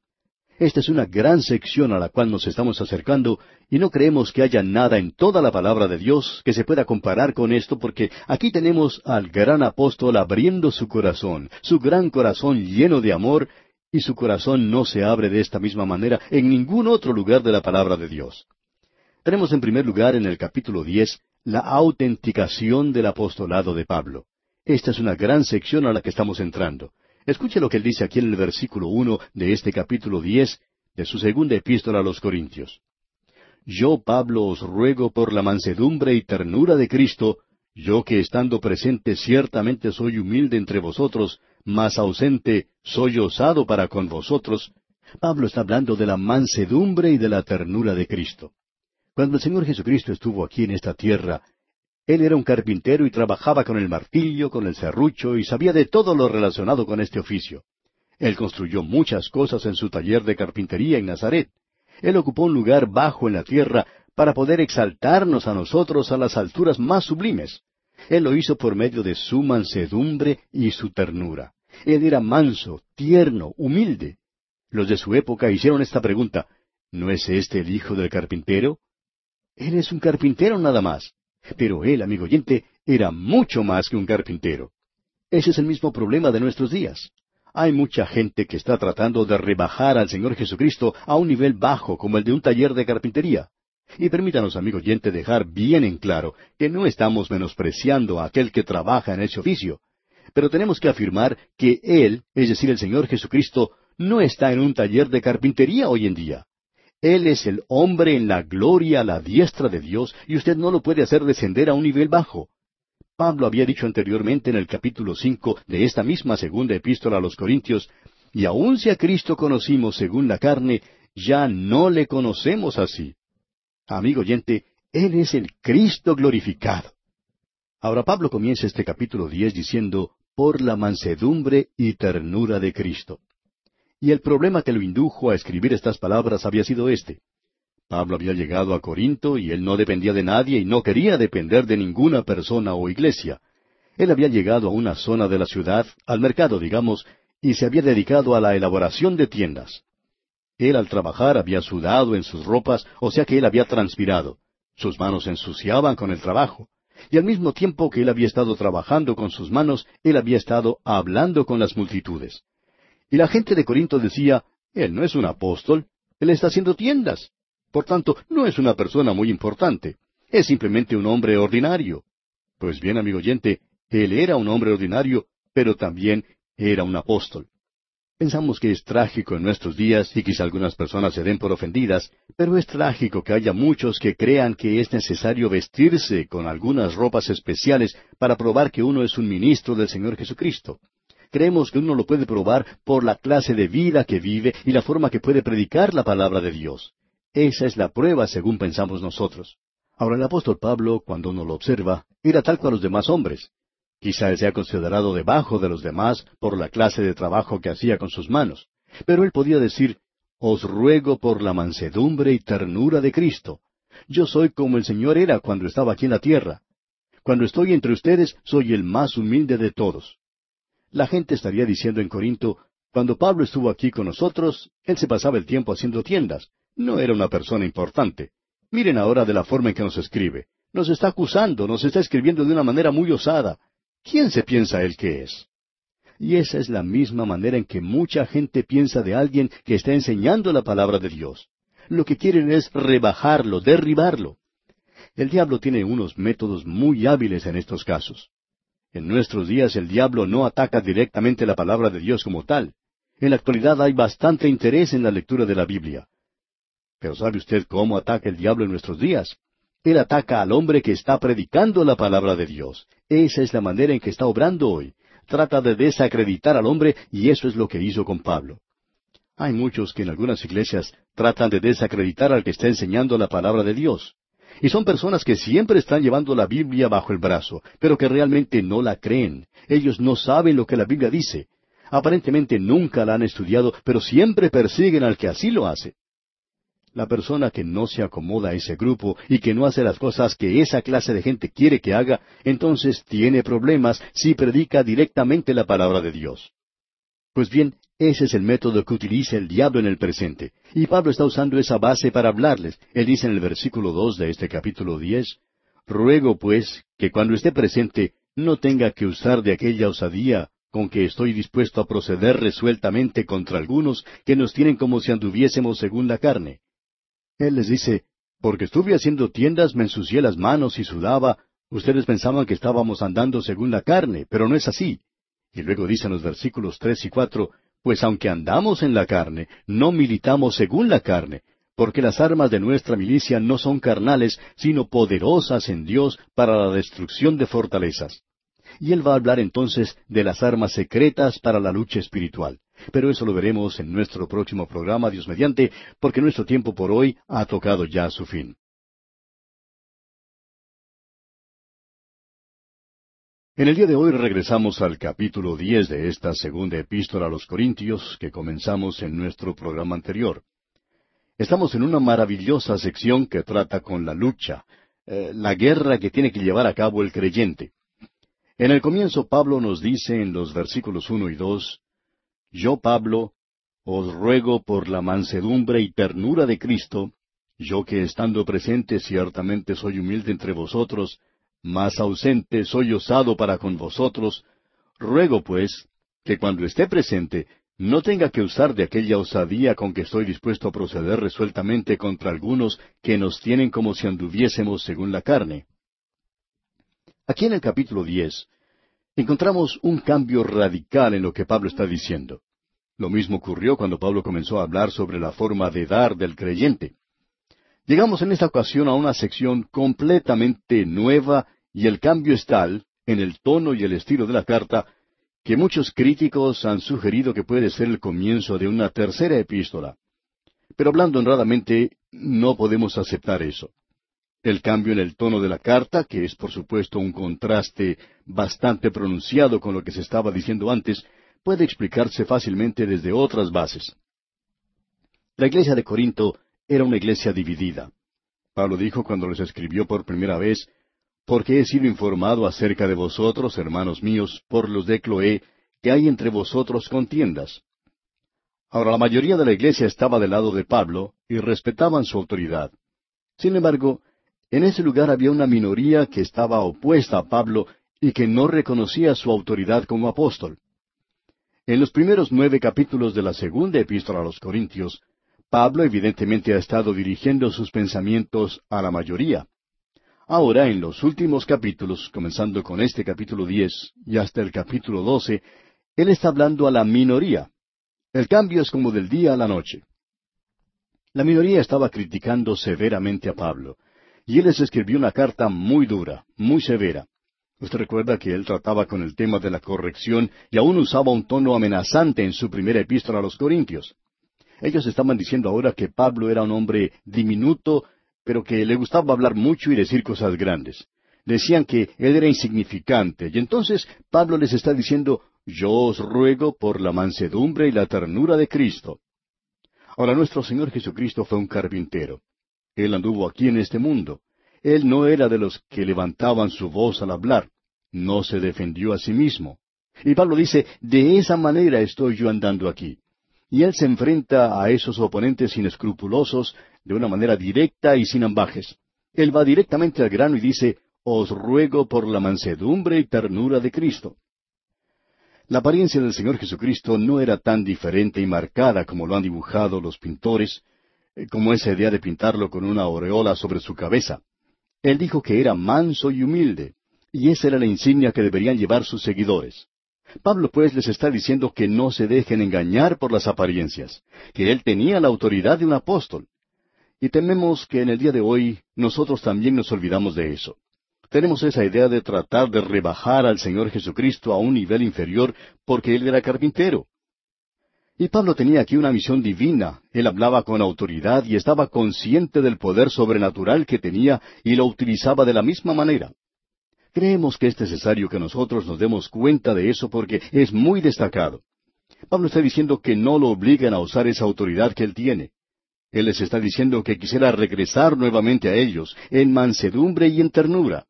Esta es una gran sección a la cual nos estamos acercando y no creemos que haya nada en toda la palabra de Dios que se pueda comparar con esto porque aquí tenemos al gran apóstol abriendo su corazón, su gran corazón lleno de amor y su corazón no se abre de esta misma manera en ningún otro lugar de la palabra de Dios. Tenemos en primer lugar en el capítulo diez la autenticación del apostolado de Pablo. Esta es una gran sección a la que estamos entrando. Escuche lo que él dice aquí en el versículo uno de este capítulo diez de su segunda epístola a los Corintios. Yo, Pablo, os ruego por la mansedumbre y ternura de Cristo, yo que estando presente ciertamente soy humilde entre vosotros, mas ausente soy osado para con vosotros. Pablo está hablando de la mansedumbre y de la ternura de Cristo. Cuando el Señor Jesucristo estuvo aquí en esta tierra, él era un carpintero y trabajaba con el martillo, con el serrucho y sabía de todo lo relacionado con este oficio. Él construyó muchas cosas en su taller de carpintería en Nazaret. Él ocupó un lugar bajo en la tierra para poder exaltarnos a nosotros a las alturas más sublimes. Él lo hizo por medio de su mansedumbre y su ternura. Él era manso, tierno, humilde. Los de su época hicieron esta pregunta, ¿no es este el hijo del carpintero? Él es un carpintero nada más. Pero él, amigo oyente, era mucho más que un carpintero. Ese es el mismo problema de nuestros días. Hay mucha gente que está tratando de rebajar al Señor Jesucristo a un nivel bajo como el de un taller de carpintería. Y permítanos, amigo oyente, dejar bien en claro que no estamos menospreciando a aquel que trabaja en ese oficio, pero tenemos que afirmar que Él, es decir, el Señor Jesucristo, no está en un taller de carpintería hoy en día. Él es el hombre en la gloria a la diestra de Dios y usted no lo puede hacer descender a un nivel bajo. Pablo había dicho anteriormente en el capítulo cinco de esta misma segunda epístola a los Corintios, y aun si a Cristo conocimos según la carne, ya no le conocemos así. Amigo oyente, Él es el Cristo glorificado. Ahora Pablo comienza este capítulo diez diciendo, por la mansedumbre y ternura de Cristo. Y el problema que lo indujo a escribir estas palabras había sido este. Pablo había llegado a Corinto y él no dependía de nadie y no quería depender de ninguna persona o iglesia. Él había llegado a una zona de la ciudad, al mercado, digamos, y se había dedicado a la elaboración de tiendas. Él al trabajar había sudado en sus ropas, o sea que él había transpirado. Sus manos se ensuciaban con el trabajo. Y al mismo tiempo que él había estado trabajando con sus manos, él había estado hablando con las multitudes. Y la gente de Corinto decía, Él no es un apóstol, Él está haciendo tiendas. Por tanto, no es una persona muy importante. Es simplemente un hombre ordinario. Pues bien, amigo oyente, Él era un hombre ordinario, pero también era un apóstol. Pensamos que es trágico en nuestros días y quizá algunas personas se den por ofendidas, pero es trágico que haya muchos que crean que es necesario vestirse con algunas ropas especiales para probar que uno es un ministro del Señor Jesucristo. Creemos que uno lo puede probar por la clase de vida que vive y la forma que puede predicar la palabra de Dios. Esa es la prueba según pensamos nosotros. Ahora el apóstol Pablo, cuando uno lo observa, era tal cual los demás hombres. Quizá sea considerado debajo de los demás por la clase de trabajo que hacía con sus manos. Pero él podía decir, Os ruego por la mansedumbre y ternura de Cristo. Yo soy como el Señor era cuando estaba aquí en la tierra. Cuando estoy entre ustedes, soy el más humilde de todos. La gente estaría diciendo en Corinto, cuando Pablo estuvo aquí con nosotros, él se pasaba el tiempo haciendo tiendas. No era una persona importante. Miren ahora de la forma en que nos escribe. Nos está acusando, nos está escribiendo de una manera muy osada. ¿Quién se piensa él que es? Y esa es la misma manera en que mucha gente piensa de alguien que está enseñando la palabra de Dios. Lo que quieren es rebajarlo, derribarlo. El diablo tiene unos métodos muy hábiles en estos casos. En nuestros días el diablo no ataca directamente la palabra de Dios como tal. En la actualidad hay bastante interés en la lectura de la Biblia. Pero ¿sabe usted cómo ataca el diablo en nuestros días? Él ataca al hombre que está predicando la palabra de Dios. Esa es la manera en que está obrando hoy. Trata de desacreditar al hombre y eso es lo que hizo con Pablo. Hay muchos que en algunas iglesias tratan de desacreditar al que está enseñando la palabra de Dios. Y son personas que siempre están llevando la Biblia bajo el brazo, pero que realmente no la creen. Ellos no saben lo que la Biblia dice. Aparentemente nunca la han estudiado, pero siempre persiguen al que así lo hace. La persona que no se acomoda a ese grupo y que no hace las cosas que esa clase de gente quiere que haga, entonces tiene problemas si predica directamente la palabra de Dios. Pues bien, ese es el método que utiliza el diablo en el presente. Y Pablo está usando esa base para hablarles. Él dice en el versículo dos de este capítulo diez, Ruego, pues, que cuando esté presente no tenga que usar de aquella osadía con que estoy dispuesto a proceder resueltamente contra algunos que nos tienen como si anduviésemos según la carne. Él les dice, porque estuve haciendo tiendas, me ensucié las manos y sudaba, ustedes pensaban que estábamos andando según la carne, pero no es así. Y luego dicen los versículos tres y cuatro, pues aunque andamos en la carne, no militamos según la carne, porque las armas de nuestra milicia no son carnales, sino poderosas en Dios para la destrucción de fortalezas. Y él va a hablar entonces de las armas secretas para la lucha espiritual. Pero eso lo veremos en nuestro próximo programa, Dios mediante, porque nuestro tiempo por hoy ha tocado ya su fin. En el día de hoy regresamos al capítulo diez de esta segunda epístola a los Corintios que comenzamos en nuestro programa anterior. Estamos en una maravillosa sección que trata con la lucha, eh, la guerra que tiene que llevar a cabo el creyente. En el comienzo Pablo nos dice en los versículos uno y dos, Yo Pablo, os ruego por la mansedumbre y ternura de Cristo, yo que estando presente ciertamente soy humilde entre vosotros, mas ausente soy osado para con vosotros, ruego pues que cuando esté presente no tenga que usar de aquella osadía con que estoy dispuesto a proceder resueltamente contra algunos que nos tienen como si anduviésemos según la carne. Aquí en el capítulo diez encontramos un cambio radical en lo que Pablo está diciendo. Lo mismo ocurrió cuando Pablo comenzó a hablar sobre la forma de dar del creyente. Llegamos en esta ocasión a una sección completamente nueva y el cambio es tal, en el tono y el estilo de la carta, que muchos críticos han sugerido que puede ser el comienzo de una tercera epístola. Pero hablando honradamente, no podemos aceptar eso. El cambio en el tono de la carta, que es por supuesto un contraste bastante pronunciado con lo que se estaba diciendo antes, puede explicarse fácilmente desde otras bases. La iglesia de Corinto era una iglesia dividida. Pablo dijo cuando les escribió por primera vez, porque he sido informado acerca de vosotros, hermanos míos, por los de Cloé, que hay entre vosotros contiendas. Ahora la mayoría de la iglesia estaba del lado de Pablo y respetaban su autoridad. Sin embargo, en ese lugar había una minoría que estaba opuesta a Pablo y que no reconocía su autoridad como apóstol. En los primeros nueve capítulos de la segunda epístola a los Corintios, Pablo evidentemente ha estado dirigiendo sus pensamientos a la mayoría. Ahora, en los últimos capítulos, comenzando con este capítulo diez y hasta el capítulo doce, él está hablando a la minoría. El cambio es como del día a la noche. La minoría estaba criticando severamente a Pablo, y él les escribió una carta muy dura, muy severa. Usted recuerda que él trataba con el tema de la corrección y aún usaba un tono amenazante en su primera epístola a los Corintios. Ellos estaban diciendo ahora que Pablo era un hombre diminuto, pero que le gustaba hablar mucho y decir cosas grandes. Decían que él era insignificante, y entonces Pablo les está diciendo, yo os ruego por la mansedumbre y la ternura de Cristo. Ahora nuestro Señor Jesucristo fue un carpintero. Él anduvo aquí en este mundo. Él no era de los que levantaban su voz al hablar. No se defendió a sí mismo. Y Pablo dice, de esa manera estoy yo andando aquí. Y él se enfrenta a esos oponentes inescrupulosos de una manera directa y sin ambajes. Él va directamente al grano y dice, Os ruego por la mansedumbre y ternura de Cristo. La apariencia del Señor Jesucristo no era tan diferente y marcada como lo han dibujado los pintores, eh, como esa idea de pintarlo con una aureola sobre su cabeza. Él dijo que era manso y humilde. Y esa era la insignia que deberían llevar sus seguidores. Pablo pues les está diciendo que no se dejen engañar por las apariencias, que él tenía la autoridad de un apóstol. Y tememos que en el día de hoy nosotros también nos olvidamos de eso. Tenemos esa idea de tratar de rebajar al Señor Jesucristo a un nivel inferior porque Él era carpintero. Y Pablo tenía aquí una misión divina. Él hablaba con autoridad y estaba consciente del poder sobrenatural que tenía y lo utilizaba de la misma manera. Creemos que es necesario que nosotros nos demos cuenta de eso porque es muy destacado. Pablo está diciendo que no lo obligan a usar esa autoridad que él tiene. Él les está diciendo que quisiera regresar nuevamente a ellos, en mansedumbre y en ternura.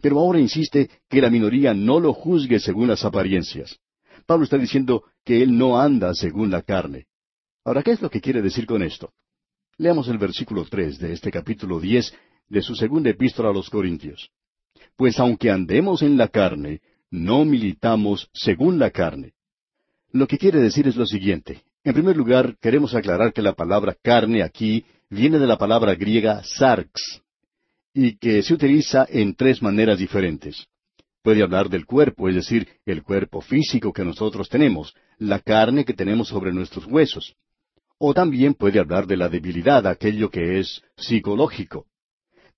Pero ahora insiste que la minoría no lo juzgue según las apariencias. Pablo está diciendo que él no anda según la carne. Ahora, ¿qué es lo que quiere decir con esto? Leamos el versículo tres de este capítulo diez de su segunda epístola a los Corintios. Pues aunque andemos en la carne, no militamos según la carne. Lo que quiere decir es lo siguiente. En primer lugar, queremos aclarar que la palabra carne aquí viene de la palabra griega sarx, y que se utiliza en tres maneras diferentes. Puede hablar del cuerpo, es decir, el cuerpo físico que nosotros tenemos, la carne que tenemos sobre nuestros huesos. O también puede hablar de la debilidad, aquello que es psicológico.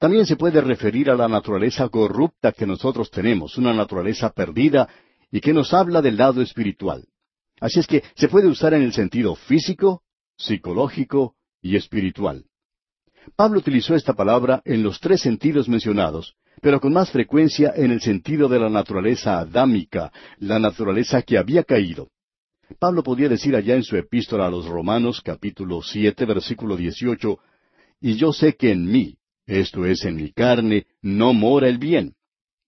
También se puede referir a la naturaleza corrupta que nosotros tenemos, una naturaleza perdida, y que nos habla del lado espiritual. Así es que se puede usar en el sentido físico, psicológico y espiritual. Pablo utilizó esta palabra en los tres sentidos mencionados, pero con más frecuencia en el sentido de la naturaleza adámica, la naturaleza que había caído. Pablo podía decir allá en su epístola a los Romanos capítulo siete versículo dieciocho, Y yo sé que en mí, esto es en mi carne, no mora el bien.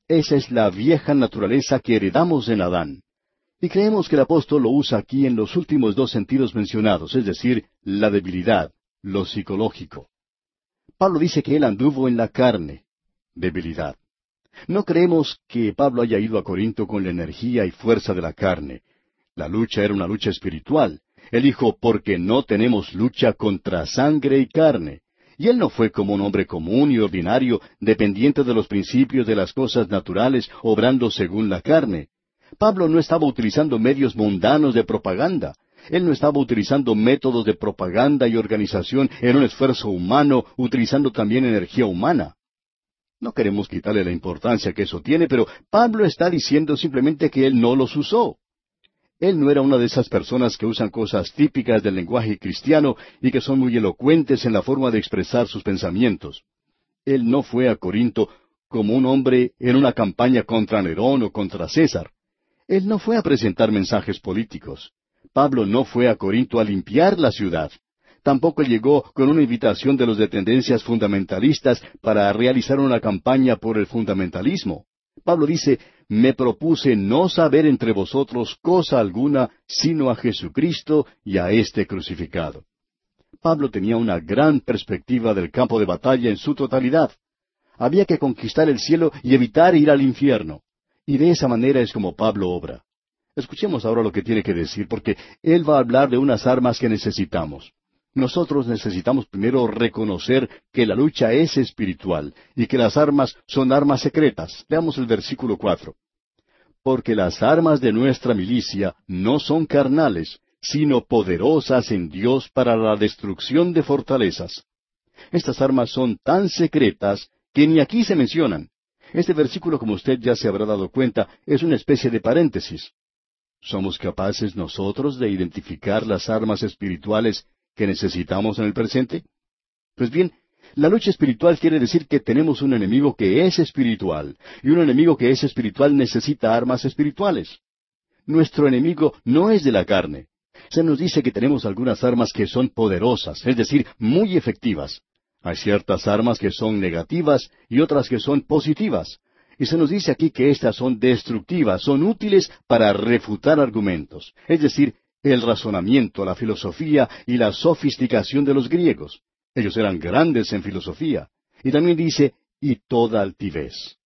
Esa es la vieja naturaleza que heredamos en Adán. Y creemos que el apóstol lo usa aquí en los últimos dos sentidos mencionados, es decir, la debilidad, lo psicológico. Pablo dice que él anduvo en la carne, debilidad. No creemos que Pablo haya ido a Corinto con la energía y fuerza de la carne. La lucha era una lucha espiritual. Él dijo, porque no tenemos lucha contra sangre y carne. Y él no fue como un hombre común y ordinario, dependiente de los principios de las cosas naturales, obrando según la carne. Pablo no estaba utilizando medios mundanos de propaganda. Él no estaba utilizando métodos de propaganda y organización en un esfuerzo humano, utilizando también energía humana. No queremos quitarle la importancia que eso tiene, pero Pablo está diciendo simplemente que él no los usó. Él no era una de esas personas que usan cosas típicas del lenguaje cristiano y que son muy elocuentes en la forma de expresar sus pensamientos. Él no fue a Corinto como un hombre en una campaña contra Nerón o contra César. Él no fue a presentar mensajes políticos. Pablo no fue a Corinto a limpiar la ciudad. Tampoco llegó con una invitación de los de tendencias fundamentalistas para realizar una campaña por el fundamentalismo. Pablo dice, me propuse no saber entre vosotros cosa alguna sino a Jesucristo y a este crucificado. Pablo tenía una gran perspectiva del campo de batalla en su totalidad. Había que conquistar el cielo y evitar ir al infierno. Y de esa manera es como Pablo obra. Escuchemos ahora lo que tiene que decir, porque él va a hablar de unas armas que necesitamos. Nosotros necesitamos primero reconocer que la lucha es espiritual y que las armas son armas secretas. Veamos el versículo cuatro. Porque las armas de nuestra milicia no son carnales, sino poderosas en Dios para la destrucción de fortalezas. Estas armas son tan secretas que ni aquí se mencionan. Este versículo, como usted ya se habrá dado cuenta, es una especie de paréntesis. ¿Somos capaces nosotros de identificar las armas espirituales que necesitamos en el presente? Pues bien, la lucha espiritual quiere decir que tenemos un enemigo que es espiritual, y un enemigo que es espiritual necesita armas espirituales. Nuestro enemigo no es de la carne. Se nos dice que tenemos algunas armas que son poderosas, es decir, muy efectivas. Hay ciertas armas que son negativas y otras que son positivas. Y se nos dice aquí que estas son destructivas, son útiles para refutar argumentos, es decir, el razonamiento, la filosofía y la sofisticación de los griegos. Ellos eran grandes en filosofía. Y también dice, y toda altivez.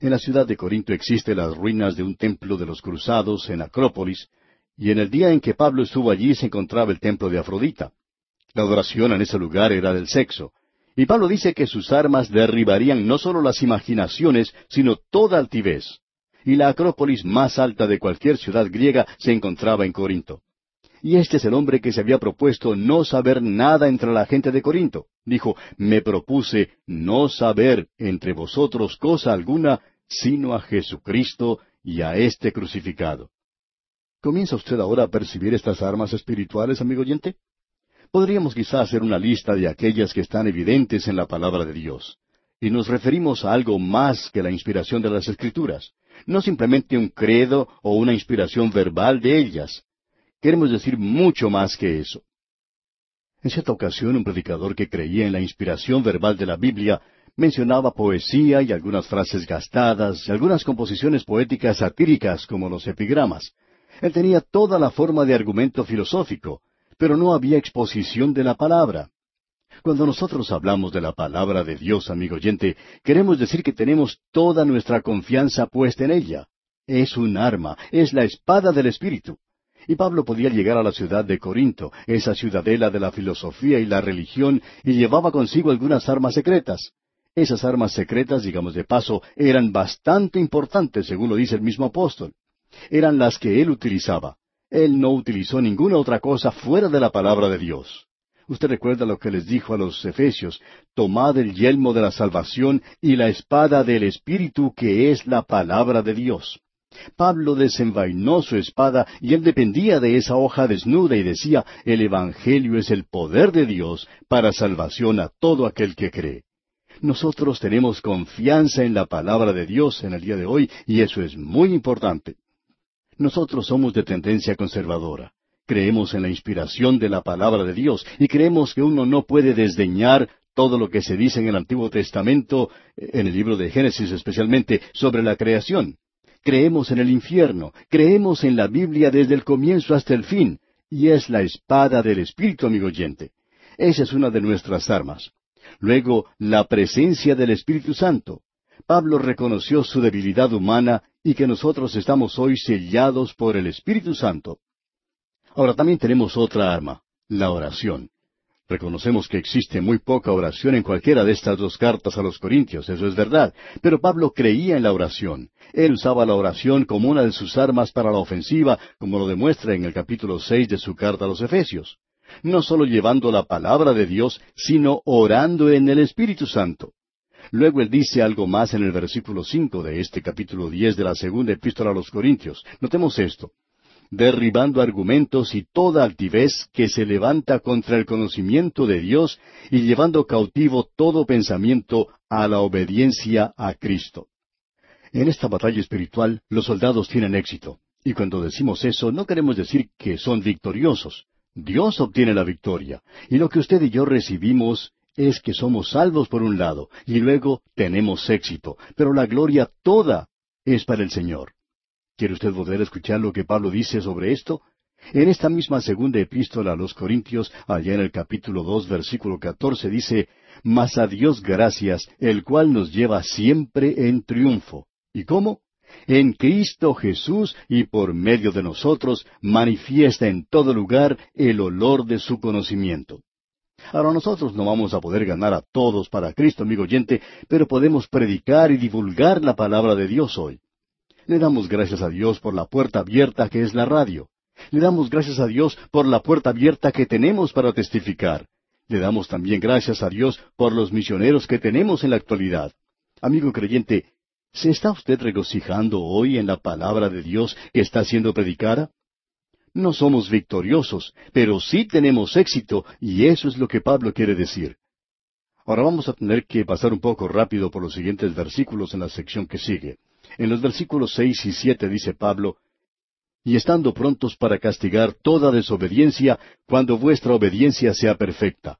En la ciudad de Corinto existen las ruinas de un templo de los cruzados en Acrópolis, y en el día en que Pablo estuvo allí se encontraba el templo de Afrodita. La adoración en ese lugar era del sexo, Y Pablo dice que sus armas derribarían no solo las imaginaciones, sino toda altivez. Y la acrópolis más alta de cualquier ciudad griega se encontraba en Corinto. Y este es el hombre que se había propuesto no saber nada entre la gente de Corinto. Dijo, me propuse no saber entre vosotros cosa alguna, sino a Jesucristo y a este crucificado. ¿Comienza usted ahora a percibir estas armas espirituales, amigo oyente? Podríamos quizá hacer una lista de aquellas que están evidentes en la palabra de Dios. Y nos referimos a algo más que la inspiración de las Escrituras, no simplemente un credo o una inspiración verbal de ellas. Queremos decir mucho más que eso. En cierta ocasión un predicador que creía en la inspiración verbal de la Biblia mencionaba poesía y algunas frases gastadas algunas composiciones poéticas satíricas como los epigramas. Él tenía toda la forma de argumento filosófico, pero no había exposición de la palabra. Cuando nosotros hablamos de la palabra de Dios, amigo oyente, queremos decir que tenemos toda nuestra confianza puesta en ella. Es un arma, es la espada del Espíritu. Y Pablo podía llegar a la ciudad de Corinto, esa ciudadela de la filosofía y la religión, y llevaba consigo algunas armas secretas. Esas armas secretas, digamos de paso, eran bastante importantes, según lo dice el mismo apóstol. Eran las que él utilizaba. Él no utilizó ninguna otra cosa fuera de la palabra de Dios. Usted recuerda lo que les dijo a los Efesios, tomad el yelmo de la salvación y la espada del Espíritu que es la palabra de Dios. Pablo desenvainó su espada y él dependía de esa hoja desnuda y decía, el Evangelio es el poder de Dios para salvación a todo aquel que cree. Nosotros tenemos confianza en la palabra de Dios en el día de hoy y eso es muy importante. Nosotros somos de tendencia conservadora. Creemos en la inspiración de la palabra de Dios y creemos que uno no puede desdeñar todo lo que se dice en el Antiguo Testamento, en el libro de Génesis especialmente, sobre la creación. Creemos en el infierno, creemos en la Biblia desde el comienzo hasta el fin, y es la espada del Espíritu, amigo oyente. Esa es una de nuestras armas. Luego, la presencia del Espíritu Santo. Pablo reconoció su debilidad humana y que nosotros estamos hoy sellados por el Espíritu Santo. Ahora también tenemos otra arma, la oración. Reconocemos que existe muy poca oración en cualquiera de estas dos cartas a los Corintios, eso es verdad, pero Pablo creía en la oración. Él usaba la oración como una de sus armas para la ofensiva, como lo demuestra en el capítulo seis de su carta a los Efesios no solo llevando la palabra de Dios, sino orando en el Espíritu Santo. Luego él dice algo más en el versículo cinco de este capítulo diez de la segunda epístola a los Corintios. Notemos esto. Derribando argumentos y toda altivez que se levanta contra el conocimiento de Dios y llevando cautivo todo pensamiento a la obediencia a Cristo. En esta batalla espiritual los soldados tienen éxito. Y cuando decimos eso no queremos decir que son victoriosos. Dios obtiene la victoria. Y lo que usted y yo recibimos es que somos salvos por un lado, y luego tenemos éxito. Pero la gloria toda es para el Señor. ¿Quiere usted a escuchar lo que Pablo dice sobre esto? En esta misma segunda epístola a los Corintios, allá en el capítulo dos, versículo catorce, dice, Mas a Dios gracias, el cual nos lleva siempre en triunfo. ¿Y cómo? en Cristo Jesús y por medio de nosotros manifiesta en todo lugar el olor de su conocimiento. Ahora nosotros no vamos a poder ganar a todos para Cristo, amigo oyente, pero podemos predicar y divulgar la palabra de Dios hoy. Le damos gracias a Dios por la puerta abierta que es la radio. Le damos gracias a Dios por la puerta abierta que tenemos para testificar. Le damos también gracias a Dios por los misioneros que tenemos en la actualidad. Amigo creyente, ¿Se está usted regocijando hoy en la palabra de Dios que está siendo predicada? No somos victoriosos, pero sí tenemos éxito, y eso es lo que Pablo quiere decir. Ahora vamos a tener que pasar un poco rápido por los siguientes versículos en la sección que sigue. En los versículos seis y siete dice Pablo, y estando prontos para castigar toda desobediencia cuando vuestra obediencia sea perfecta.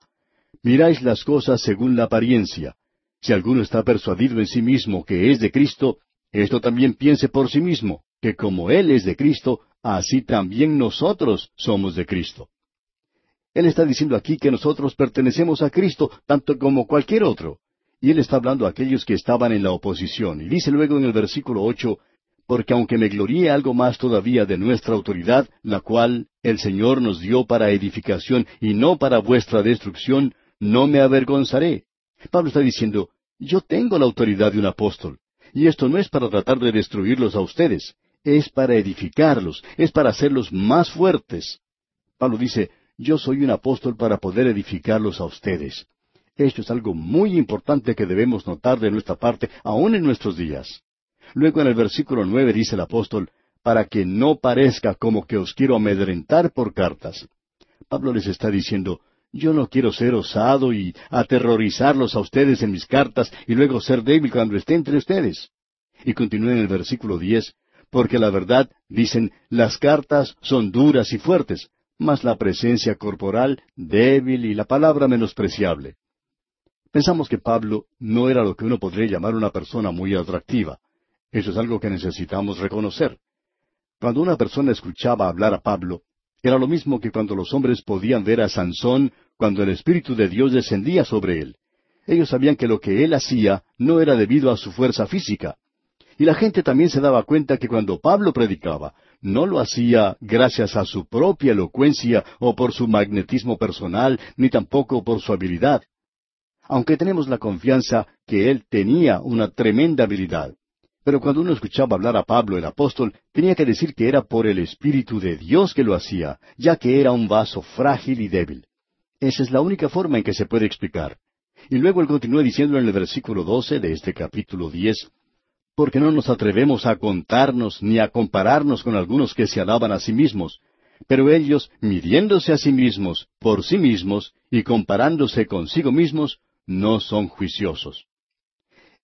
Miráis las cosas según la apariencia, si alguno está persuadido en sí mismo que es de Cristo, esto también piense por sí mismo, que como Él es de Cristo, así también nosotros somos de Cristo. Él está diciendo aquí que nosotros pertenecemos a Cristo tanto como cualquier otro. Y Él está hablando a aquellos que estaban en la oposición. Y dice luego en el versículo ocho, porque aunque me gloríe algo más todavía de nuestra autoridad, la cual el Señor nos dio para edificación y no para vuestra destrucción, no me avergonzaré, Pablo está diciendo, yo tengo la autoridad de un apóstol, y esto no es para tratar de destruirlos a ustedes, es para edificarlos, es para hacerlos más fuertes. Pablo dice, yo soy un apóstol para poder edificarlos a ustedes. Esto es algo muy importante que debemos notar de nuestra parte, aún en nuestros días. Luego en el versículo nueve dice el apóstol, para que no parezca como que os quiero amedrentar por cartas. Pablo les está diciendo, yo no quiero ser osado y aterrorizarlos a ustedes en mis cartas y luego ser débil cuando esté entre ustedes. Y continúa en el versículo diez, porque la verdad, dicen, las cartas son duras y fuertes, mas la presencia corporal débil y la palabra menospreciable. Pensamos que Pablo no era lo que uno podría llamar una persona muy atractiva. Eso es algo que necesitamos reconocer. Cuando una persona escuchaba hablar a Pablo, era lo mismo que cuando los hombres podían ver a Sansón cuando el Espíritu de Dios descendía sobre él. Ellos sabían que lo que él hacía no era debido a su fuerza física. Y la gente también se daba cuenta que cuando Pablo predicaba, no lo hacía gracias a su propia elocuencia o por su magnetismo personal, ni tampoco por su habilidad. Aunque tenemos la confianza que él tenía una tremenda habilidad. Pero cuando uno escuchaba hablar a Pablo el apóstol, tenía que decir que era por el Espíritu de Dios que lo hacía, ya que era un vaso frágil y débil. Esa es la única forma en que se puede explicar. Y luego él continúa diciendo en el versículo doce de este capítulo diez, porque no nos atrevemos a contarnos ni a compararnos con algunos que se alaban a sí mismos, pero ellos, midiéndose a sí mismos, por sí mismos, y comparándose consigo mismos, no son juiciosos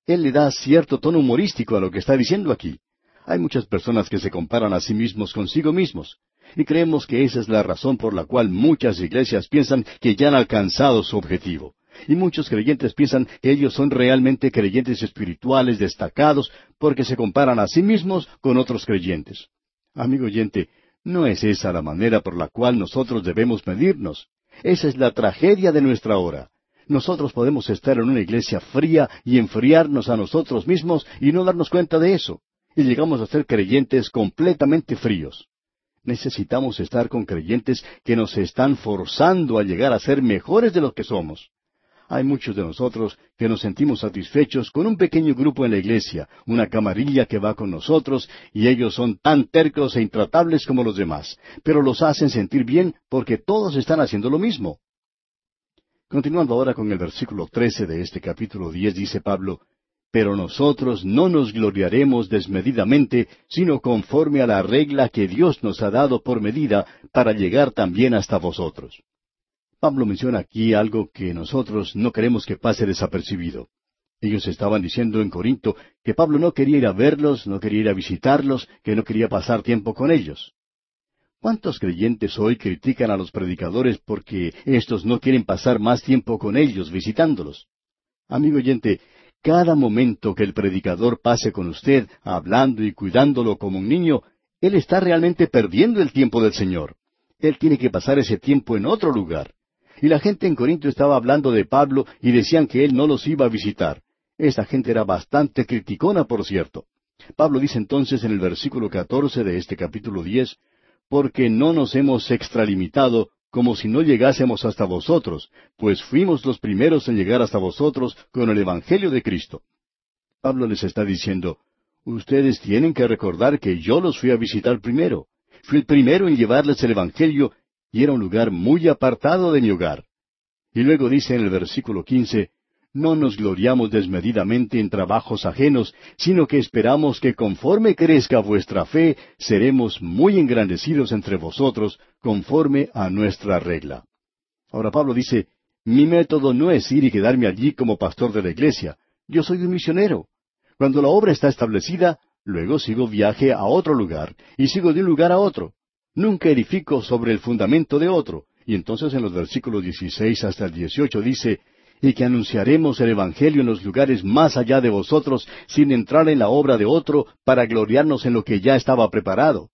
él le da cierto tono humorístico a lo que está diciendo aquí. Hay muchas personas que se comparan a sí mismos consigo mismos, y creemos que esa es la razón por la cual muchas iglesias piensan que ya han alcanzado su objetivo. Y muchos creyentes piensan que ellos son realmente creyentes espirituales destacados porque se comparan a sí mismos con otros creyentes. Amigo oyente, no es esa la manera por la cual nosotros debemos medirnos. Esa es la tragedia de nuestra hora. Nosotros podemos estar en una iglesia fría y enfriarnos a nosotros mismos y no darnos cuenta de eso. Y llegamos a ser creyentes completamente fríos. Necesitamos estar con creyentes que nos están forzando a llegar a ser mejores de lo que somos. Hay muchos de nosotros que nos sentimos satisfechos con un pequeño grupo en la iglesia, una camarilla que va con nosotros, y ellos son tan tercos e intratables como los demás, pero los hacen sentir bien porque todos están haciendo lo mismo. Continuando ahora con el versículo trece de este capítulo diez, dice Pablo, Pero nosotros no nos gloriaremos desmedidamente, sino conforme a la regla que Dios nos ha dado por medida, para llegar también hasta vosotros. Pablo menciona aquí algo que nosotros no queremos que pase desapercibido. Ellos estaban diciendo en Corinto que Pablo no quería ir a verlos, no quería ir a visitarlos, que no quería pasar tiempo con ellos. ¿Cuántos creyentes hoy critican a los predicadores porque éstos no quieren pasar más tiempo con ellos visitándolos? Amigo oyente, cada momento que el predicador pase con usted, hablando y cuidándolo como un niño, él está realmente perdiendo el tiempo del Señor. Él tiene que pasar ese tiempo en otro lugar. Y la gente en Corinto estaba hablando de Pablo y decían que él no los iba a visitar. Esta gente era bastante criticona, por cierto. Pablo dice entonces en el versículo catorce de este capítulo diez, porque no nos hemos extralimitado como si no llegásemos hasta vosotros, pues fuimos los primeros en llegar hasta vosotros con el Evangelio de Cristo. Pablo les está diciendo, ustedes tienen que recordar que yo los fui a visitar primero. Fui el primero en llevarles el Evangelio y era un lugar muy apartado de mi hogar. Y luego dice en el versículo quince, no nos gloriamos desmedidamente en trabajos ajenos, sino que esperamos que conforme crezca vuestra fe, seremos muy engrandecidos entre vosotros, conforme a nuestra regla. Ahora Pablo dice, mi método no es ir y quedarme allí como pastor de la iglesia. Yo soy un misionero. Cuando la obra está establecida, luego sigo viaje a otro lugar, y sigo de un lugar a otro. Nunca edifico sobre el fundamento de otro. Y entonces en los versículos 16 hasta el 18 dice, y que anunciaremos el Evangelio en los lugares más allá de vosotros, sin entrar en la obra de otro, para gloriarnos en lo que ya estaba preparado.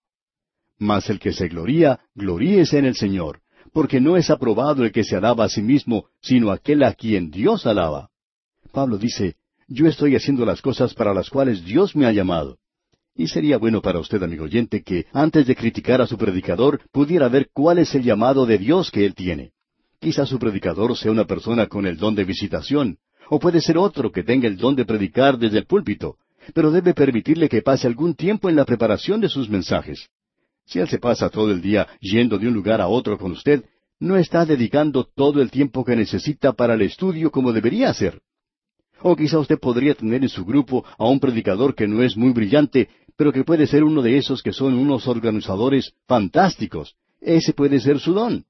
Mas el que se gloría, gloríese en el Señor, porque no es aprobado el que se alaba a sí mismo, sino aquel a quien Dios alaba. Pablo dice, yo estoy haciendo las cosas para las cuales Dios me ha llamado. Y sería bueno para usted, amigo oyente, que antes de criticar a su predicador, pudiera ver cuál es el llamado de Dios que él tiene. Quizá su predicador sea una persona con el don de visitación, O puede ser otro que tenga el don de predicar desde el púlpito, pero debe permitirle que pase algún tiempo en la preparación de sus mensajes. Si él se pasa todo el día yendo de un lugar a otro con usted, no está dedicando todo el tiempo que necesita para el estudio como debería hacer. O quizá usted podría tener en su grupo a un predicador que no es muy brillante, pero que puede ser uno de esos que son unos organizadores fantásticos. Ese puede ser su don.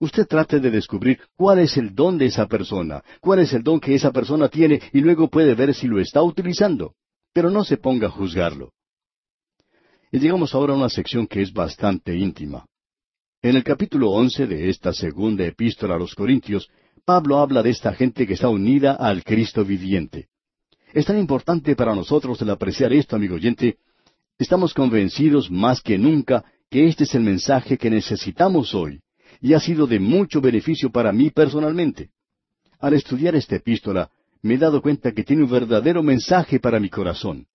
Usted trate de descubrir cuál es el don de esa persona, cuál es el don que esa persona tiene y luego puede ver si lo está utilizando. Pero no se ponga a juzgarlo. Y llegamos ahora a una sección que es bastante íntima. En el capítulo once de esta segunda epístola a los Corintios, Pablo habla de esta gente que está unida al Cristo viviente. Es tan importante para nosotros el apreciar esto, amigo oyente. Estamos convencidos más que nunca que este es el mensaje que necesitamos hoy, y ha sido de mucho beneficio para mí personalmente. Al estudiar esta epístola, me he dado cuenta que tiene un verdadero mensaje para mi corazón.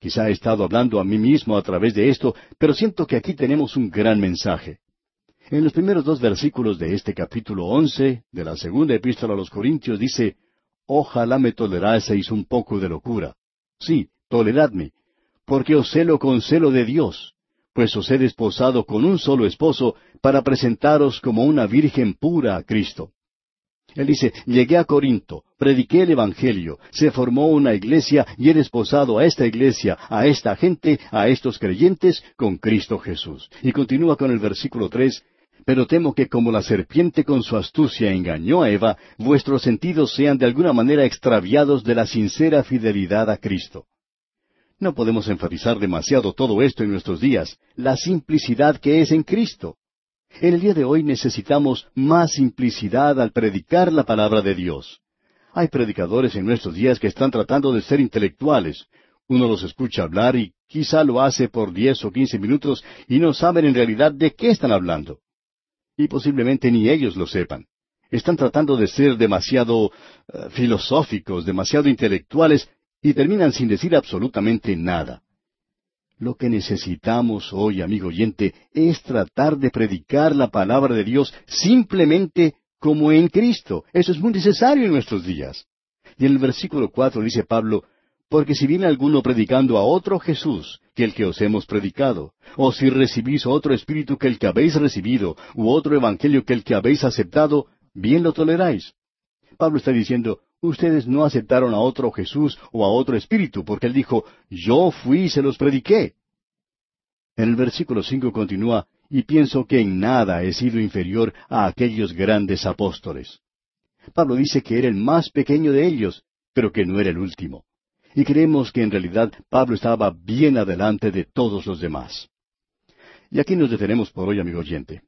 Quizá he estado hablando a mí mismo a través de esto, pero siento que aquí tenemos un gran mensaje. En los primeros dos versículos de este capítulo once de la segunda epístola a los Corintios dice, Ojalá me toleraseis un poco de locura. Sí, toleradme, porque os celo con celo de Dios, pues os he desposado con un solo esposo para presentaros como una virgen pura a Cristo. Él dice, llegué a Corinto, prediqué el Evangelio, se formó una iglesia y he desposado a esta iglesia, a esta gente, a estos creyentes, con Cristo Jesús. Y continúa con el versículo tres, pero temo que como la serpiente con su astucia engañó a Eva, vuestros sentidos sean de alguna manera extraviados de la sincera fidelidad a Cristo. No podemos enfatizar demasiado todo esto en nuestros días, la simplicidad que es en Cristo. En el día de hoy necesitamos más simplicidad al predicar la palabra de Dios. Hay predicadores en nuestros días que están tratando de ser intelectuales. Uno los escucha hablar y quizá lo hace por diez o quince minutos y no saben en realidad de qué están hablando y posiblemente ni ellos lo sepan. Están tratando de ser demasiado eh, filosóficos, demasiado intelectuales, y terminan sin decir absolutamente nada. Lo que necesitamos hoy, amigo oyente, es tratar de predicar la palabra de Dios simplemente como en Cristo. Eso es muy necesario en nuestros días. Y en el versículo cuatro dice Pablo, porque si viene alguno predicando a otro Jesús que el que os hemos predicado, o si recibís otro espíritu que el que habéis recibido, u otro evangelio que el que habéis aceptado, bien lo toleráis. Pablo está diciendo, ustedes no aceptaron a otro Jesús o a otro espíritu, porque él dijo, yo fui y se los prediqué. En el versículo cinco continúa, y pienso que en nada he sido inferior a aquellos grandes apóstoles. Pablo dice que era el más pequeño de ellos, pero que no era el último y creemos que en realidad Pablo estaba bien adelante de todos los demás. Y aquí nos detenemos por hoy, amigo oyente.